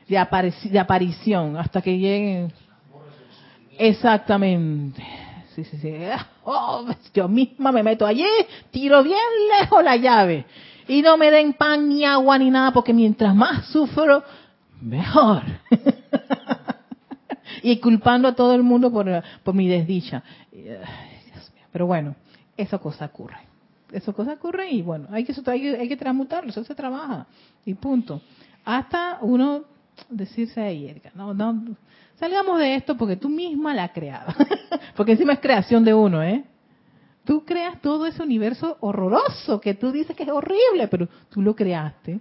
de, de aparición hasta que lleguen Exactamente. Sí, sí, sí. Oh, yo misma me meto allí, tiro bien lejos la llave. Y no me den pan ni agua ni nada, porque mientras más sufro, mejor. y culpando a todo el mundo por, por mi desdicha. Pero bueno, esa cosa ocurre. Esa cosa ocurre y bueno, hay que, hay que, hay que transmutarlo, eso se trabaja. Y punto. Hasta uno decirse ahí, Erika, no, no, salgamos de esto porque tú misma la has porque encima es creación de uno, ¿eh? Tú creas todo ese universo horroroso que tú dices que es horrible, pero tú lo creaste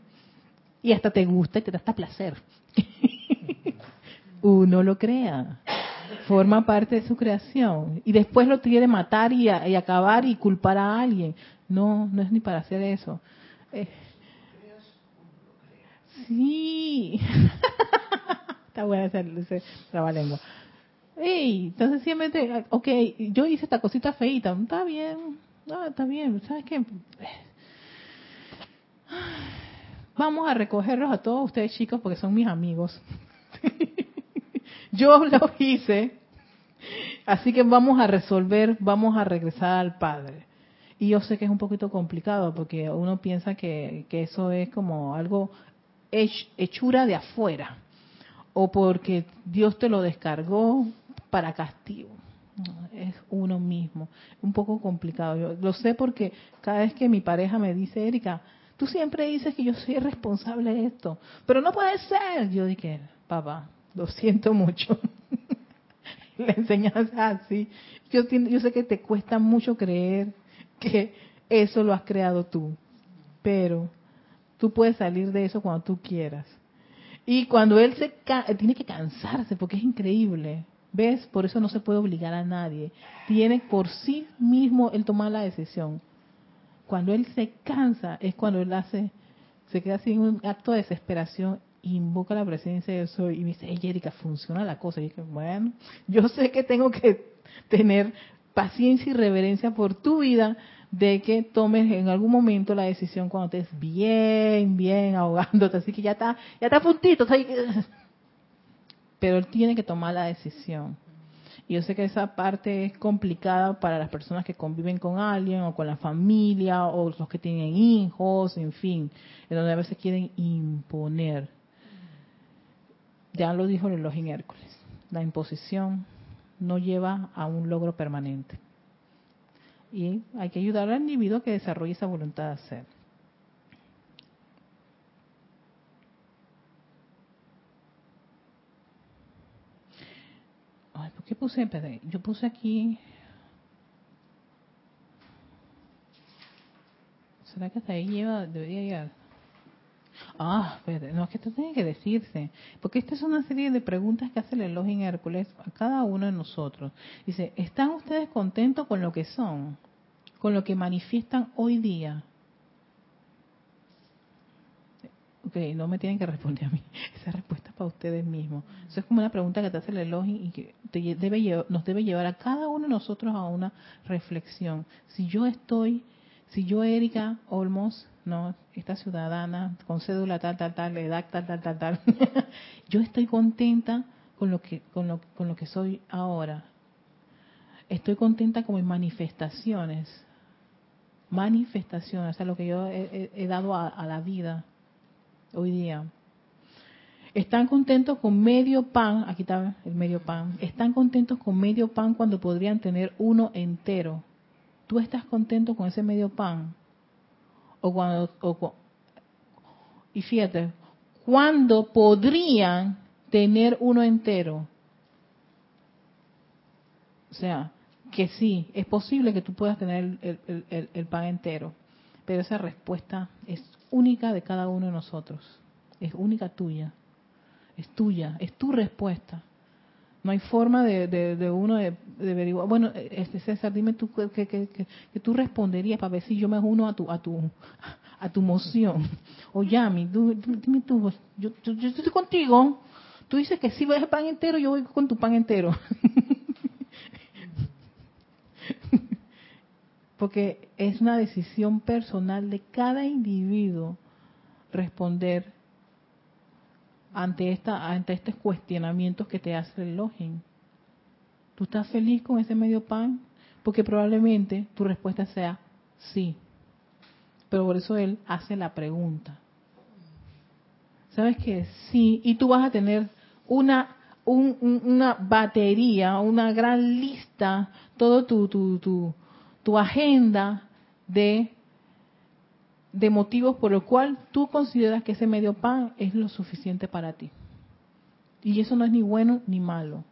y hasta te gusta y te da hasta placer. uno lo crea, forma parte de su creación y después lo quiere matar y, a- y acabar y culpar a alguien. No, no es ni para hacer eso. Eh, sí. Está buena ese, ese trabalengua. Ey, entonces simplemente, ok, yo hice esta cosita feita, está bien, está bien, ¿sabes qué? Vamos a recogerlos a todos ustedes chicos porque son mis amigos. yo lo hice, así que vamos a resolver, vamos a regresar al Padre. Y yo sé que es un poquito complicado porque uno piensa que, que eso es como algo hech- hechura de afuera o porque Dios te lo descargó para castigo. Es uno mismo. Un poco complicado. Yo lo sé porque cada vez que mi pareja me dice, Erika, tú siempre dices que yo soy responsable de esto, pero no puede ser. Yo dije, papá, lo siento mucho. La enseñanza así. Yo, yo sé que te cuesta mucho creer que eso lo has creado tú, pero tú puedes salir de eso cuando tú quieras. Y cuando él se tiene que cansarse, porque es increíble, ¿ves? Por eso no se puede obligar a nadie. Tiene por sí mismo el tomar la decisión. Cuando él se cansa es cuando él hace, se queda en un acto de desesperación, invoca la presencia de eso y me dice, hey Erika, funciona la cosa. Y yo dije, bueno, yo sé que tengo que tener paciencia y reverencia por tu vida de que tomes en algún momento la decisión cuando estés bien, bien ahogándote, así que ya está, ya está a puntito, pero él tiene que tomar la decisión. Y yo sé que esa parte es complicada para las personas que conviven con alguien o con la familia o los que tienen hijos, en fin, en donde a veces quieren imponer. Ya lo dijo el Elohim Hércules, la imposición no lleva a un logro permanente. Y hay que ayudar al individuo que desarrolle esa voluntad de hacer. Ay, ¿por qué puse PD? Yo puse aquí... ¿Será que hasta ahí lleva, debería llegar? Ah, espérate, no, es que esto tiene que decirse. Porque esta es una serie de preguntas que hace el Elohim Hércules a cada uno de nosotros. Dice, ¿están ustedes contentos con lo que son? Con lo que manifiestan hoy día. Ok, no me tienen que responder a mí. Esa respuesta es para ustedes mismos. Eso es como una pregunta que te hace el Elohim y que te debe, nos debe llevar a cada uno de nosotros a una reflexión. Si yo estoy, si yo, Erika Olmos, no, esta ciudadana con cédula tal, tal, tal, edad tal, tal, tal, tal, yo estoy contenta con lo que, con lo, con lo que soy ahora. Estoy contenta con mis manifestaciones. Manifestaciones, o sea, lo que yo he, dado a- a la vida hoy día. Están contentos con medio pan, aquí está el medio pan, están contentos con medio pan cuando podrían tener uno entero. ¿Tú estás contento con ese medio pan? O cuando, o y fíjate, cuando podrían tener uno entero. O sea, que sí, es posible que tú puedas tener el, el- el- el pan entero, pero esa respuesta es única de cada uno de nosotros, es única tuya, es tuya, es tu respuesta. No hay forma de, de- de uno de, averiguar. Bueno, este César, dime tú que, que, que- que- tú responderías para ver si yo me uno a tu a tu a tu moción. O Yami, dime tú, yo, yo, yo estoy contigo. Tú dices que si vas el pan entero, yo voy con tu pan entero. Porque es una decisión personal de cada individuo responder ante esta ante estos cuestionamientos que te hace el Elohim. ¿Tú estás feliz con ese medio pan? Porque probablemente tu respuesta sea sí. Pero por eso él hace la pregunta. ¿Sabes qué? Sí, y tú vas a tener una un- un- una batería, una gran lista, todo tu tu tu, tu agenda de de motivos por los cual tú consideras que ese medio pan es lo suficiente para ti. Y eso no es ni bueno ni malo.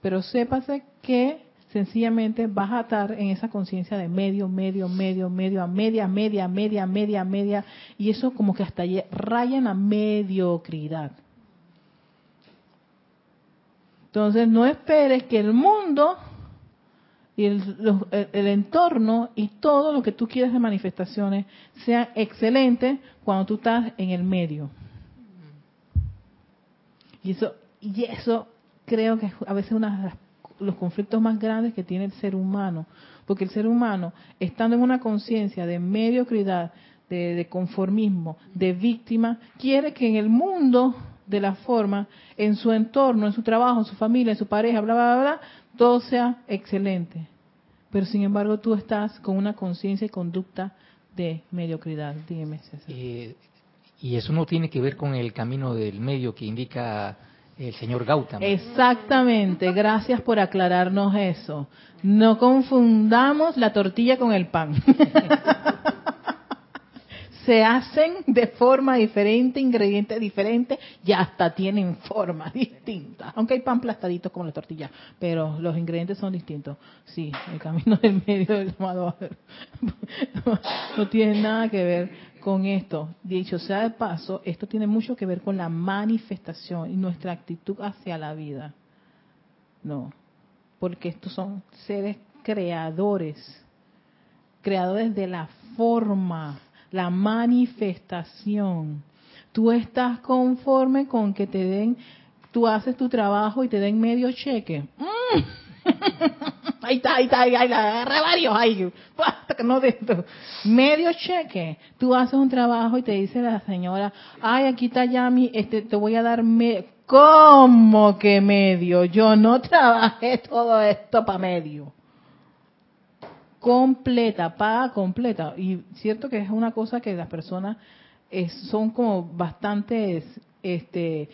Pero sépase que sencillamente vas a estar en esa conciencia de medio, medio, medio, medio, a media, media, media, media, media, y eso como que hasta raya en la mediocridad. Entonces no esperes que el mundo y el, el- entorno y todo lo que tú quieres de manifestaciones sean excelentes cuando tú estás en el medio. Y eso, y eso creo que es a veces uno de los conflictos más grandes que tiene el ser humano. Porque el ser humano, estando en una conciencia de mediocridad, de, de conformismo, de víctima, quiere que en el mundo de la forma, en su entorno, en su trabajo, en su familia, en su pareja, bla, bla, bla, todo sea excelente. Pero sin embargo tú estás con una conciencia y conducta de mediocridad. Dígame, César. Eh, y eso no tiene que ver con el camino del medio que indica el señor Gautama. Exactamente, gracias por aclararnos eso. No confundamos la tortilla con el pan. Se hacen de forma diferente, ingredientes diferentes y hasta tienen formas distintas. Aunque hay pan plastaditos como la tortilla, pero los ingredientes son distintos. Sí, el camino del medio del llamado no tiene nada que ver con esto. Dicho sea de paso, esto tiene mucho que ver con la manifestación y nuestra actitud hacia la vida. No, porque estos son seres creadores, creadores de la forma, la manifestación. Tú estás conforme con que te den, tú haces tu trabajo y te den medio cheque. ¡Mm! Ahí está, ahí está, ahí, ahí, agarré varios, ahí, no de esto. Medio cheque. Tú haces un trabajo y te dice la señora, ay, aquí está Yami, este, te voy a dar me ¿Cómo que medio? Yo no trabajé todo esto para medio. Completa, paga completa. Y cierto que es una cosa que las personas eh, son como bastantes este,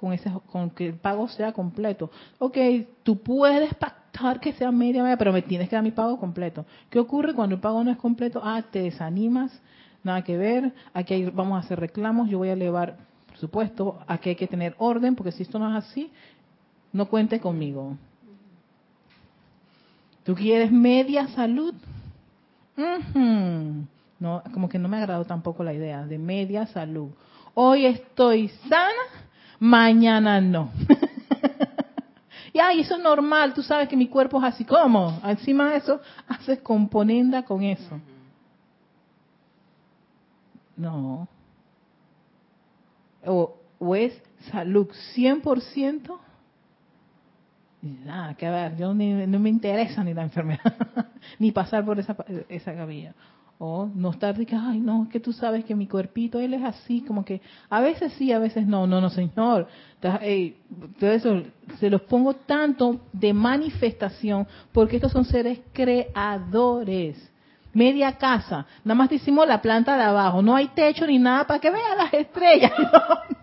con, ese, con que el pago sea completo. Ok, tú puedes pactar que sea media, media, pero me tienes que dar mi pago completo. ¿Qué ocurre cuando el pago no es completo? Ah, te desanimas, nada que ver, aquí hay- vamos a hacer reclamos, yo voy a elevar, por supuesto, aquí hay que tener orden, porque si esto no es así, no cuente conmigo. ¿Tú quieres media salud? No, como que no me ha agradado tampoco la idea de media salud. Hoy estoy sana, mañana no. y ay, eso es normal, tú sabes que mi cuerpo es así como. Encima de eso, haces componenda con eso. No. O, o es salud 100%. Nada, que ver, yo ni, no me interesa ni la enfermedad, ni pasar por esa, esa gavilla. O no estar de que, ay, no, es que tú sabes que mi cuerpito, él es así, como que a veces sí, a veces no, no, no, señor. Eso se los pongo tanto de manifestación, porque estos son seres creadores. Media casa, nada más decimos la planta de abajo, no hay techo ni nada para que vean las estrellas.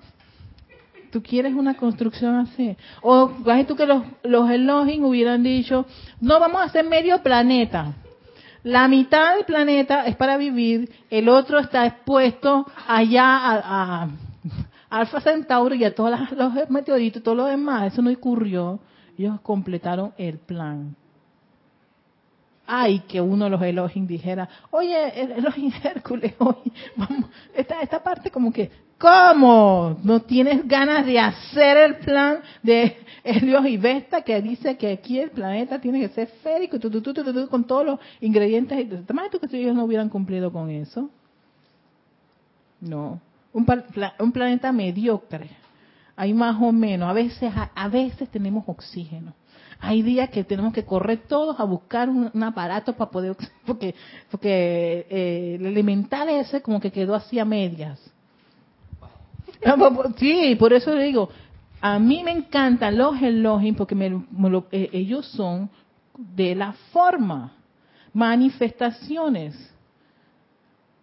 Tú quieres una construcción así. O imagínate tú que los, los Elohim hubieran dicho, no vamos a hacer medio planeta. La mitad del planeta es para vivir, el otro está expuesto allá a, a Alfa Centauri y a todos los meteoritos y todo lo demás. Eso no ocurrió. Ellos completaron el plan. Ay, que uno de los Elohim dijera, oye, el Elohim Hércules, oye, esta, esta parte como que, ¿cómo? ¿No tienes ganas de hacer el plan de Helios y Vesta que dice que aquí el planeta tiene que ser férico, tu, tu, tu, con todos los ingredientes? ¿Te imaginas tú que ellos no hubieran cumplido con eso? No. Un, planeta mediocre. Hay más o menos. A veces, a, veces tenemos oxígeno. Hay días que tenemos que correr todos a buscar un, aparato para poder, porque, porque eh, el elemental ese como que quedó así a medias. Sí, por eso le digo, a mí me encantan los Elohim porque me, lo- eh, ellos son de la forma, manifestaciones.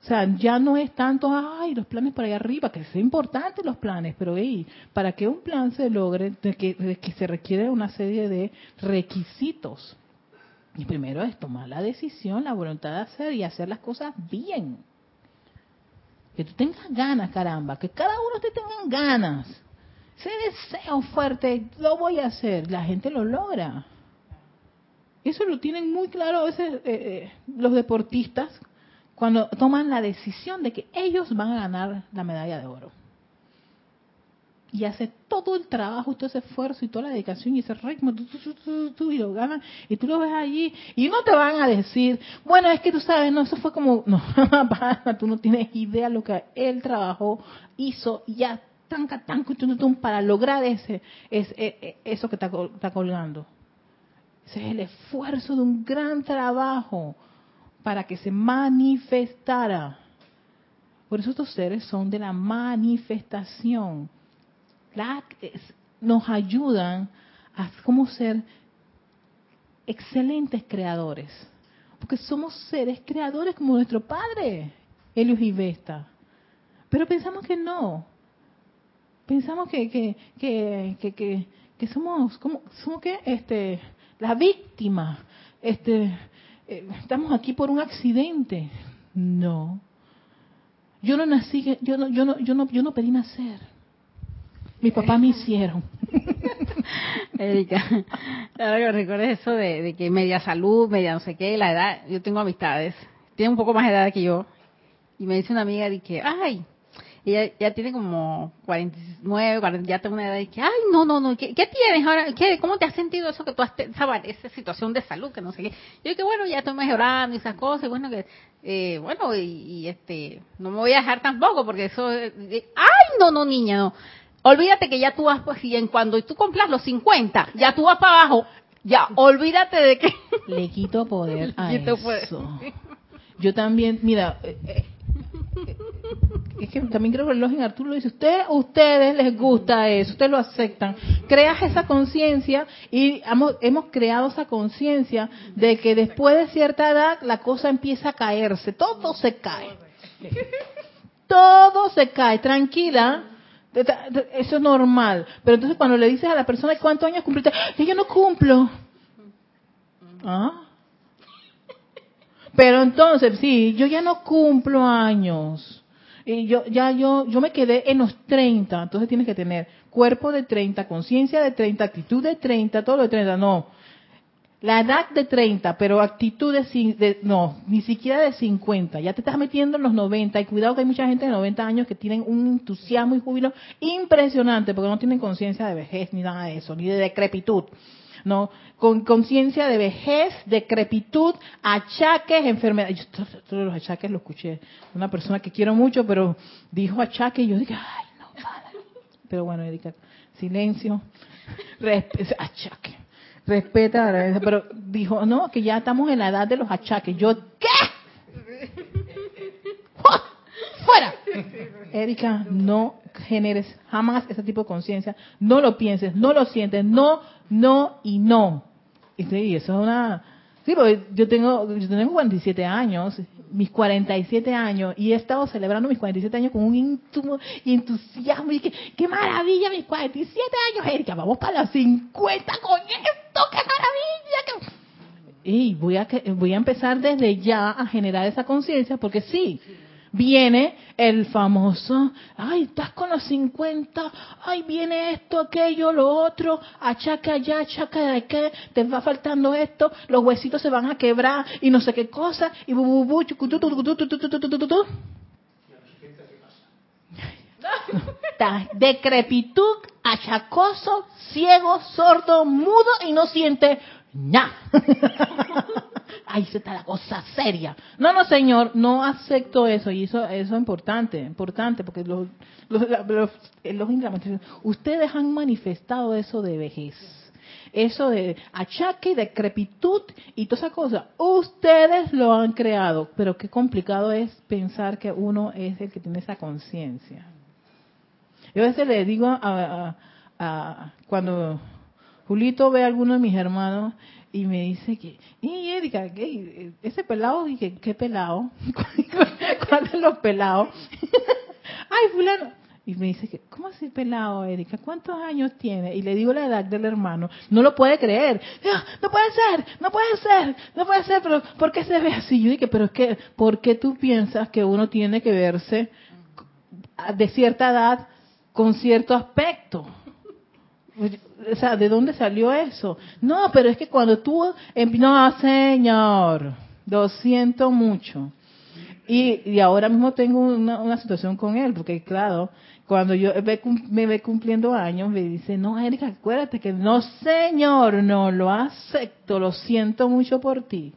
O sea, ya no es tanto, ay, los planes para allá arriba, que son importantes los planes, pero hey, para que un plan se logre, que, que se requiere una serie de requisitos. Y primero es tomar la decisión, la voluntad de hacer y hacer las cosas bien. Que tú tengas ganas, caramba, que cada uno te tengan ganas. Ese deseo fuerte, lo voy a hacer, la gente lo logra. Eso lo tienen muy claro a veces eh, eh, los deportistas cuando toman la decisión de que ellos van a ganar la medalla de oro. Y hace todo el trabajo, todo ese esfuerzo y toda la dedicación y ese ritmo, tú, y lo ganan, y tú lo ves allí, y no te van a decir, bueno, es que tú sabes, no, eso fue como, no, tú no tienes idea lo que él trabajó, hizo, y ya, tanca, tanca, para lograr ese, ese, e- eso que está, está colgando. Ese es el esfuerzo de un gran trabajo para que se manifestara. Por eso estos seres son de la manifestación. La- es- nos ayudan a como ser excelentes creadores. Porque somos seres creadores como nuestro Padre, Helios y Vesta. Pero pensamos que no. Pensamos que, que, que, que, que, que somos, como, somos que, este, la víctima. Este, eh, estamos aquí por un accidente. No. Yo no nací, yo no, yo no, yo no, yo no pedí nacer. Mis papás me hicieron. Erika, ahora que eso de, que media salud, media no sé qué, la edad, yo tengo amistades, tienen un poco más de edad que yo, y me dice una amiga de que, ay, ella ya tiene como 49, 40, ya tengo una edad y que, ay, no, no, no, ¿qué, tienes ahora? ¿Qué, ¿Cómo te has sentido eso que tú has, te- esa, situación de salud, que no sé qué? Yo que bueno, ya estoy mejorando y esas cosas, y bueno, que, eh, bueno, y, y, este, no me voy a dejar tampoco, porque eso, eh, eh, ay, no, no, niña, no. Olvídate que ya tú vas, pues, y en cuando tú cumplas los 50, ya tú vas para abajo, ya, olvídate de que... Le quito poder a Le quito poder. eso. Yo también, mira, eh, eh, es que también creo que el en Arturo lo dice, usted, ustedes les gusta eso, ustedes lo aceptan. Creas esa conciencia y hemos, hemos creado esa conciencia de que después de cierta edad la cosa empieza a caerse, todo se cae. Todo se cae, tranquila. Eso es normal. Pero entonces cuando le dices a la persona cuántos años cumpliste, "Ay, yo no cumplo. ¿Ah? Pero entonces, sí, yo ya no cumplo años. y yo ya yo yo me quedé en los 30, entonces tienes que tener cuerpo de 30, conciencia de 30, actitud de 30, todo lo de 30, no. La edad de 30, pero actitud de, no, ni siquiera de 50. Ya te estás metiendo en los 90 y cuidado que hay mucha gente de 90 años que tienen un entusiasmo y júbilo impresionante porque no tienen conciencia de vejez ni nada de eso, ni de decrepitud. No, con conciencia de vejez, decrepitud, achaques, enfermedades. Yo todos los achaques lo escuché. Una persona que quiero mucho, pero dijo achaque y yo dije, ay, no, padre. Pero bueno, Erika, silencio, achaque, respeta, pero dijo, no, que ya estamos en la edad de los achaques. Yo, ¿qué? ¡Fuera! Erika, no generes jamás ese tipo de conciencia, no lo pienses, no lo sientes, no, no y no. Y eso es una... Sí, porque yo tengo, yo tengo 47 años, mis 47 años, y he estado celebrando mis 47 años con un íntimo entusiasmo, y que, qué maravilla mis 47 años, Erika, vamos para los 50 con esto, qué maravilla. y voy a, voy a empezar desde ya a generar esa conciencia, porque sí, viene el famoso, ay, estás con los 50, ay, viene esto, aquello, lo otro, achaca allá, achaca de qué, te va faltando esto, los huesitos se van a quebrar y no sé qué cosa, y bu, bu, bu chucutu, decrepitud, achacoso, ciego, sordo, mudo y no siente nada. Ahí se está la cosa seria. No, no, señor, no acepto eso. Y eso, eso es importante, importante, porque los, los, los, los ustedes han manifestado eso de vejez. Eso de achaque, decrepitud y toda esa cosa. Ustedes lo han creado. Pero qué complicado es pensar que uno es el que tiene esa conciencia. Yo a veces le digo a, a- a- cuando Julito ve a alguno de mis hermanos y me dice que, y Erika, ¿qué? ese pelado, que, ¿qué pelado? ¿Cuáles los pelados? Ay, fulano. Y me dice que, ¿cómo así pelado, Erika? ¿Cuántos años tiene? Y le digo la edad del hermano. No lo puede creer. "Ah, No puede ser, no puede ser, no puede ser, pero ¿por qué se ve así? Yo dije, pero es que, ¿por qué tú piensas que uno tiene que verse de cierta edad con cierto aspecto. O sea, ¿de dónde salió eso? No, pero es que cuando tú... em- No, señor, lo siento mucho. Y, y ahora mismo tengo una, una situación con él, porque claro, cuando yo me ve cumpliendo años, me dice, no, Erika, acuérdate que no, señor, no lo acepto, lo siento mucho por ti.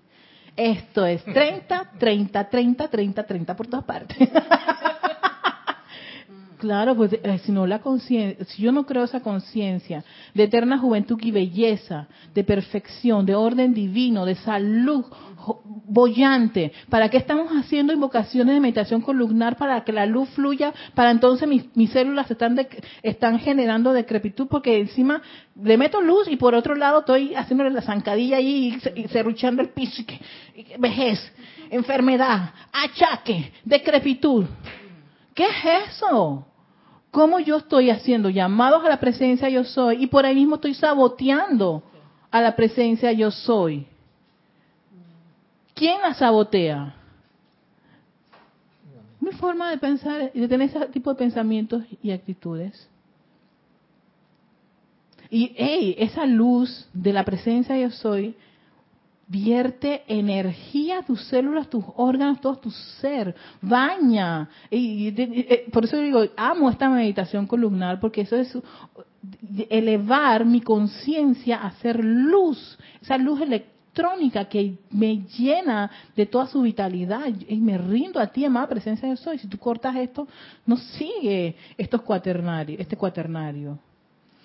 Esto es 30, 30, 30, 30, 30 por todas partes. Claro, pues eh, si no la conciencia, si yo no creo esa conciencia de eterna juventud y belleza, de perfección, de orden divino, de salud bollante, ¿para qué estamos haciendo invocaciones de meditación columnar para que la luz fluya? Para entonces mis, células están están generando decrepitud porque encima le meto luz y por otro lado estoy haciéndole la zancadilla ahí y, cerruchando el piso, vejez, enfermedad, achaque, decrepitud. ¿Qué es eso? ¿Cómo yo estoy haciendo llamados a la presencia yo soy y por ahí mismo estoy saboteando a la presencia yo soy? ¿Quién la sabotea? Mi forma de pensar y de tener ese tipo de pensamientos y actitudes. Y hey, esa luz de la presencia yo soy vierte energía a tus células, tus órganos, todo tu ser, baña. Y, eh, por eso digo, amo esta meditación columnar, porque eso es elevar mi conciencia a ser luz, esa luz electrónica que me llena de toda su vitalidad y me rindo a ti, amada presencia de soy. Si tú cortas esto, no sigue estos cuaternarios, este cuaternario.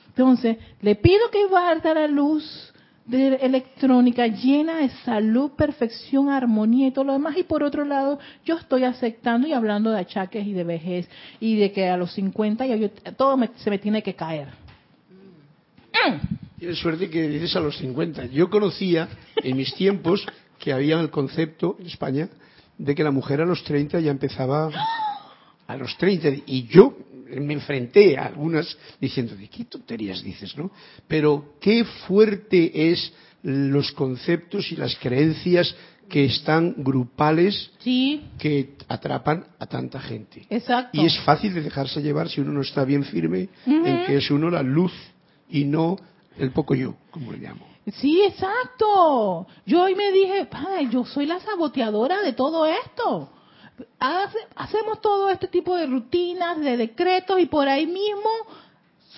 Entonces, le pido que guarde la luz de electrónica llena de salud, perfección, armonía y todo lo demás. Y por otro lado, yo estoy aceptando y hablando de achaques y de vejez y de que a los 50 ya yo- todo me- se me tiene que caer. Tienes suerte que dices a los 50. Yo conocía en mis tiempos que había el concepto en España de que la mujer a los 30 ya empezaba a los 30 y yo me enfrenté a algunas diciendo de qué tonterías dices, ¿no? Pero qué fuerte es los conceptos y las creencias que están grupales Sí, que atrapan a tanta gente. exacto. Y es fácil de dejarse llevar si uno no está bien firme en que es uno la luz y no el poco yo, como le llamo. Sí, exacto. Yo hoy me dije, yo soy la saboteadora de todo esto. Hace- hacemos todo este tipo de rutinas, de decretos y por ahí mismo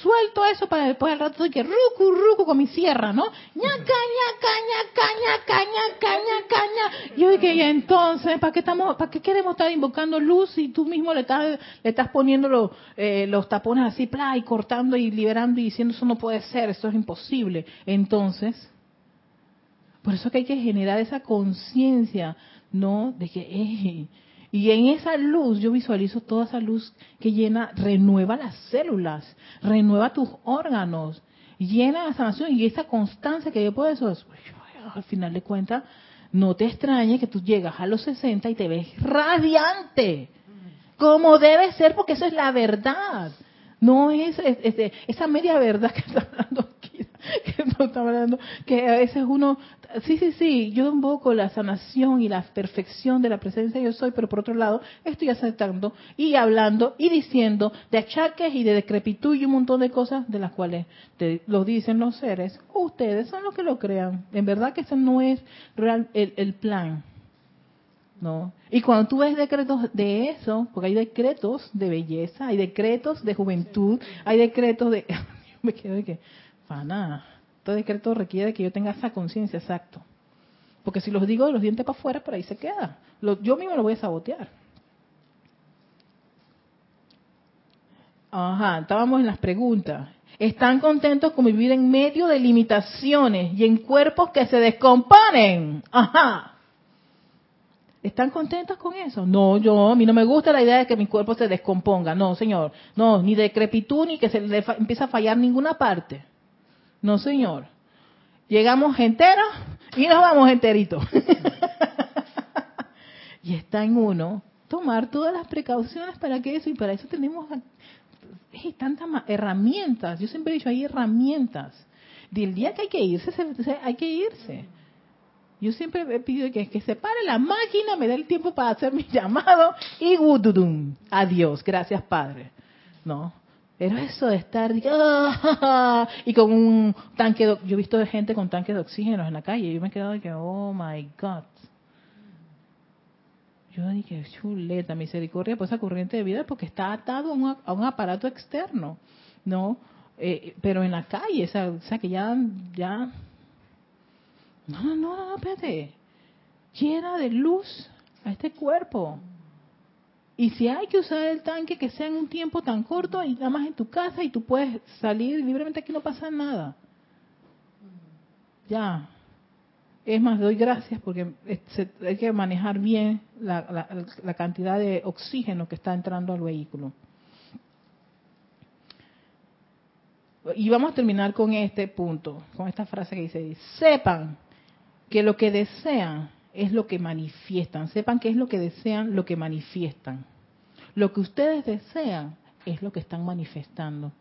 suelto eso para después al rato de que rucu, rucu con mi sierra, ¿no? ñaca, ñaca, ñaca, ñaca, ñaca, ñaca, ña. Yo dije, y entonces, ¿para qué estamos, para qué queremos estar invocando luz si tú mismo le estás, le estás poniendo los, eh, los tapones así, pla, y cortando y liberando y diciendo eso no puede ser, eso es imposible? Entonces, por eso que hay que generar esa conciencia, ¿no? De que, eh, y en esa luz, yo visualizo toda esa luz que llena, renueva las células, renueva tus órganos, llena la sanación y esa constancia que yo puedo eso, es- al final de cuentas, no te extrañe que tú llegas a los 60 y te ves radiante, como debe ser, porque eso es la verdad. No es, es- es- esa media verdad que está hablando aquí, que no está hablando, que a veces uno, sí, sí, sí, yo invoco la sanación y la perfección de la presencia yo soy, pero por otro lado estoy aceptando y hablando y diciendo de achaques y de decrepitud y un montón de cosas de las cuales te, lo dicen los seres. Ustedes son los que lo crean. En verdad que ese no es real, el, el plan. ¿no? Y cuando tú ves decretos de eso, porque hay decretos de belleza, hay decretos de juventud, hay decretos de... Me quedo de que, pana, todo decreto requiere que yo tenga esa conciencia, exacto. Porque si los digo de los dientes para afuera, por ahí se queda. Lo- yo mismo lo voy a sabotear. Ajá, estábamos en las preguntas. ¿Están contentos con vivir en medio de limitaciones y en cuerpos que se descomponen? Ajá. ¿Están contentos con eso? No, yo, a mí no me gusta la idea de que mi cuerpo se descomponga. No, señor. No, ni decrepitud ni que se le empiece a fallar ninguna parte. No, señor. Llegamos enteros y nos vamos enteritos. y está en uno tomar todas las precauciones para que eso, y para eso tenemos hay tantas herramientas. Yo siempre he dicho, hay herramientas. Del día que hay que irse, se- se- hay que irse. Yo siempre he pedido que, que se pare la máquina, me dé el tiempo para hacer mi llamado y gududum. Adiós, gracias Padre. No. Pero eso de estar ah, y con un tanque, yo he visto gente con tanques de oxígeno en la calle y yo me he quedado de que, oh my God. Yo dije, chuleta, misericordia por esa corriente de vida porque está atado a un, a un aparato externo, ¿no? Eh, pero en la calle, o sea, o sea que ya, ya no, no, no, no, espérate. Llena de luz a este cuerpo. Y si hay que usar el tanque, que sea en un tiempo tan corto y nada más en tu casa y tú puedes salir libremente, aquí no pasa nada. Ya. Es más, doy gracias porque hay que manejar bien la, la- la cantidad de oxígeno que está entrando al vehículo. Y vamos a terminar con este punto, con esta frase que dice, sepan que lo que desean es lo que manifiestan. Sepan que es lo que desean, lo que manifiestan. Lo que ustedes desean es lo que están manifestando.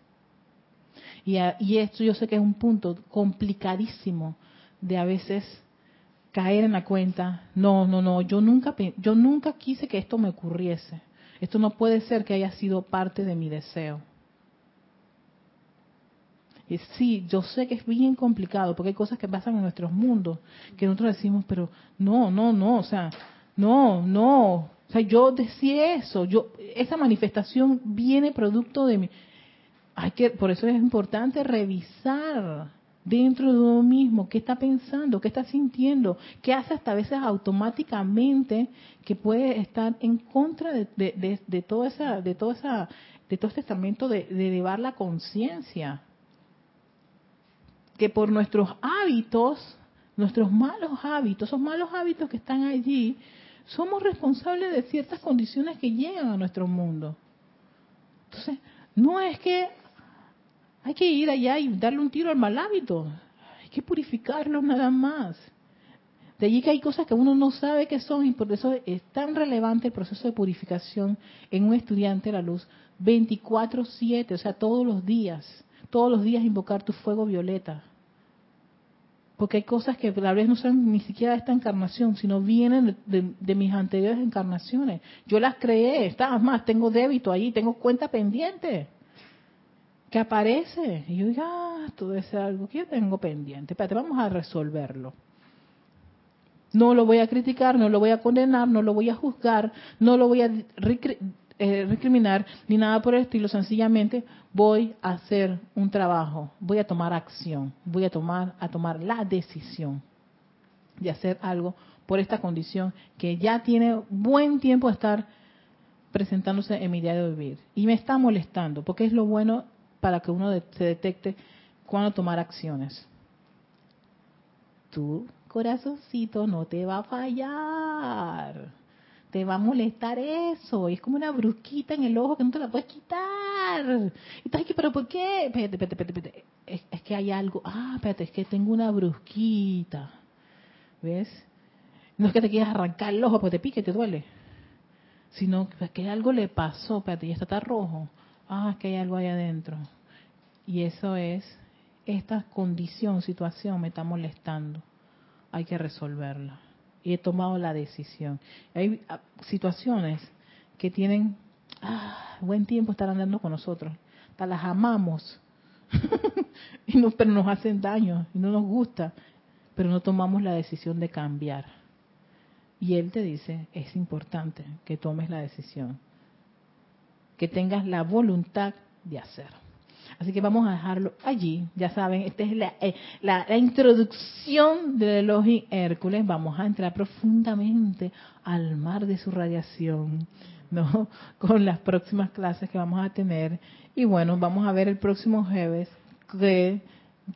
Y, a- y esto yo sé que es un punto complicadísimo de a veces caer en la cuenta, no, no, no, yo nunca, yo nunca quise que esto me ocurriese. Esto no puede ser que haya sido parte de mi deseo. Y sí, yo sé que es bien complicado porque hay cosas que pasan en nuestros mundos que nosotros decimos, pero no, no, no, o sea, no, no. O sea, yo decía eso, yo esa manifestación viene producto de mi hay que por eso es importante revisar dentro de uno mismo qué está pensando, qué está sintiendo, qué hace hasta a veces automáticamente que puede estar en contra de, de, toda esa de toda esa de todo este estamento de, de elevar la conciencia que por nuestros hábitos, nuestros malos hábitos, esos malos hábitos que están allí, somos responsables de ciertas condiciones que llegan a nuestro mundo. Entonces, no es que hay que ir allá y darle un tiro al mal hábito, hay que purificarlo nada más. De allí que hay cosas que uno no sabe que son y por eso es tan relevante el proceso de purificación en un estudiante de la luz 24/7, o sea, todos los días, todos los días invocar tu fuego violeta. Porque hay cosas que tal vez no son ni siquiera de esta encarnación, sino vienen de, mis anteriores encarnaciones. Yo las creé, está más, tengo débito ahí, tengo cuenta pendiente que aparece. Y yo digo, ah, todo es algo que yo tengo pendiente. Espérate, vamos a resolverlo. No lo voy a criticar, no lo voy a condenar, no lo voy a juzgar, no lo voy a eh, recriminar ni nada por el estilo. Sencillamente voy a hacer un trabajo, voy a tomar acción, voy a tomar, a tomar la decisión de hacer algo por esta condición que ya tiene buen tiempo de estar presentándose en mi día de vivir. Y me está molestando, porque es lo bueno para que uno se detecte cuando tomar acciones. Tu corazoncito no te va a fallar. Te va a molestar eso. Es como una brusquita en el ojo que no te la puedes quitar. Y aquí, pero ¿por qué? Espérate, espérate, espérate. Es, es, que hay algo. Ah, espérate, es que tengo una brusquita. ¿Ves? No es que te quieras arrancar el ojo porque te pique y te duele. Sino que algo le pasó. Espérate, ya está, está rojo. Ah, es que hay algo ahí adentro. Y eso es, esta condición, situación me está molestando. Hay que resolverla. Y he tomado la decisión. Hay ah, situaciones que tienen ah, buen tiempo estar andando con nosotros. Hasta las amamos. y no, pero nos hacen daño y no nos gusta. Pero no tomamos la decisión de cambiar. Y él te dice, es importante que tomes la decisión. Que tengas la voluntad de hacer. Así que vamos a dejarlo allí. Ya saben, esta es la, eh, la, introducción del Elohim Hércules. Vamos a entrar profundamente al mar de su radiación, ¿no? Con las próximas clases que vamos a tener. Y bueno, vamos a ver el próximo jueves qué,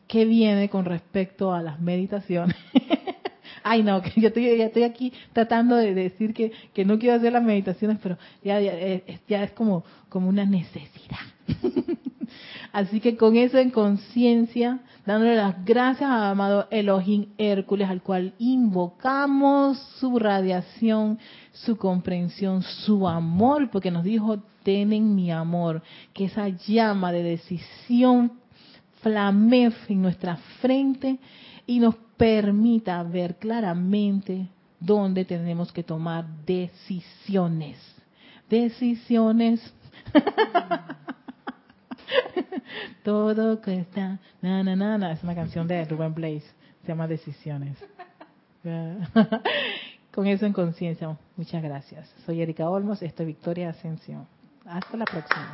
qué viene con respecto a las meditaciones. Ay, no, que yo estoy, ya estoy aquí tratando de decir que, que no quiero hacer las meditaciones, pero ya, ya, eh, ya es como, como una necesidad. Así que con eso en conciencia, dándole las gracias a amado Elohim Hércules, al cual invocamos su radiación, su comprensión, su amor, porque nos dijo, tenen mi amor, que esa llama de decisión flamee en nuestra frente y nos permita ver claramente dónde tenemos que tomar decisiones. Decisiones. Todo está Na, na, na, na. Es una canción de Ruben Blaze. Se llama Decisiones. Con eso en conciencia. Muchas gracias. Soy Erika Olmos. Esto es Victoria Ascensión. Hasta la próxima.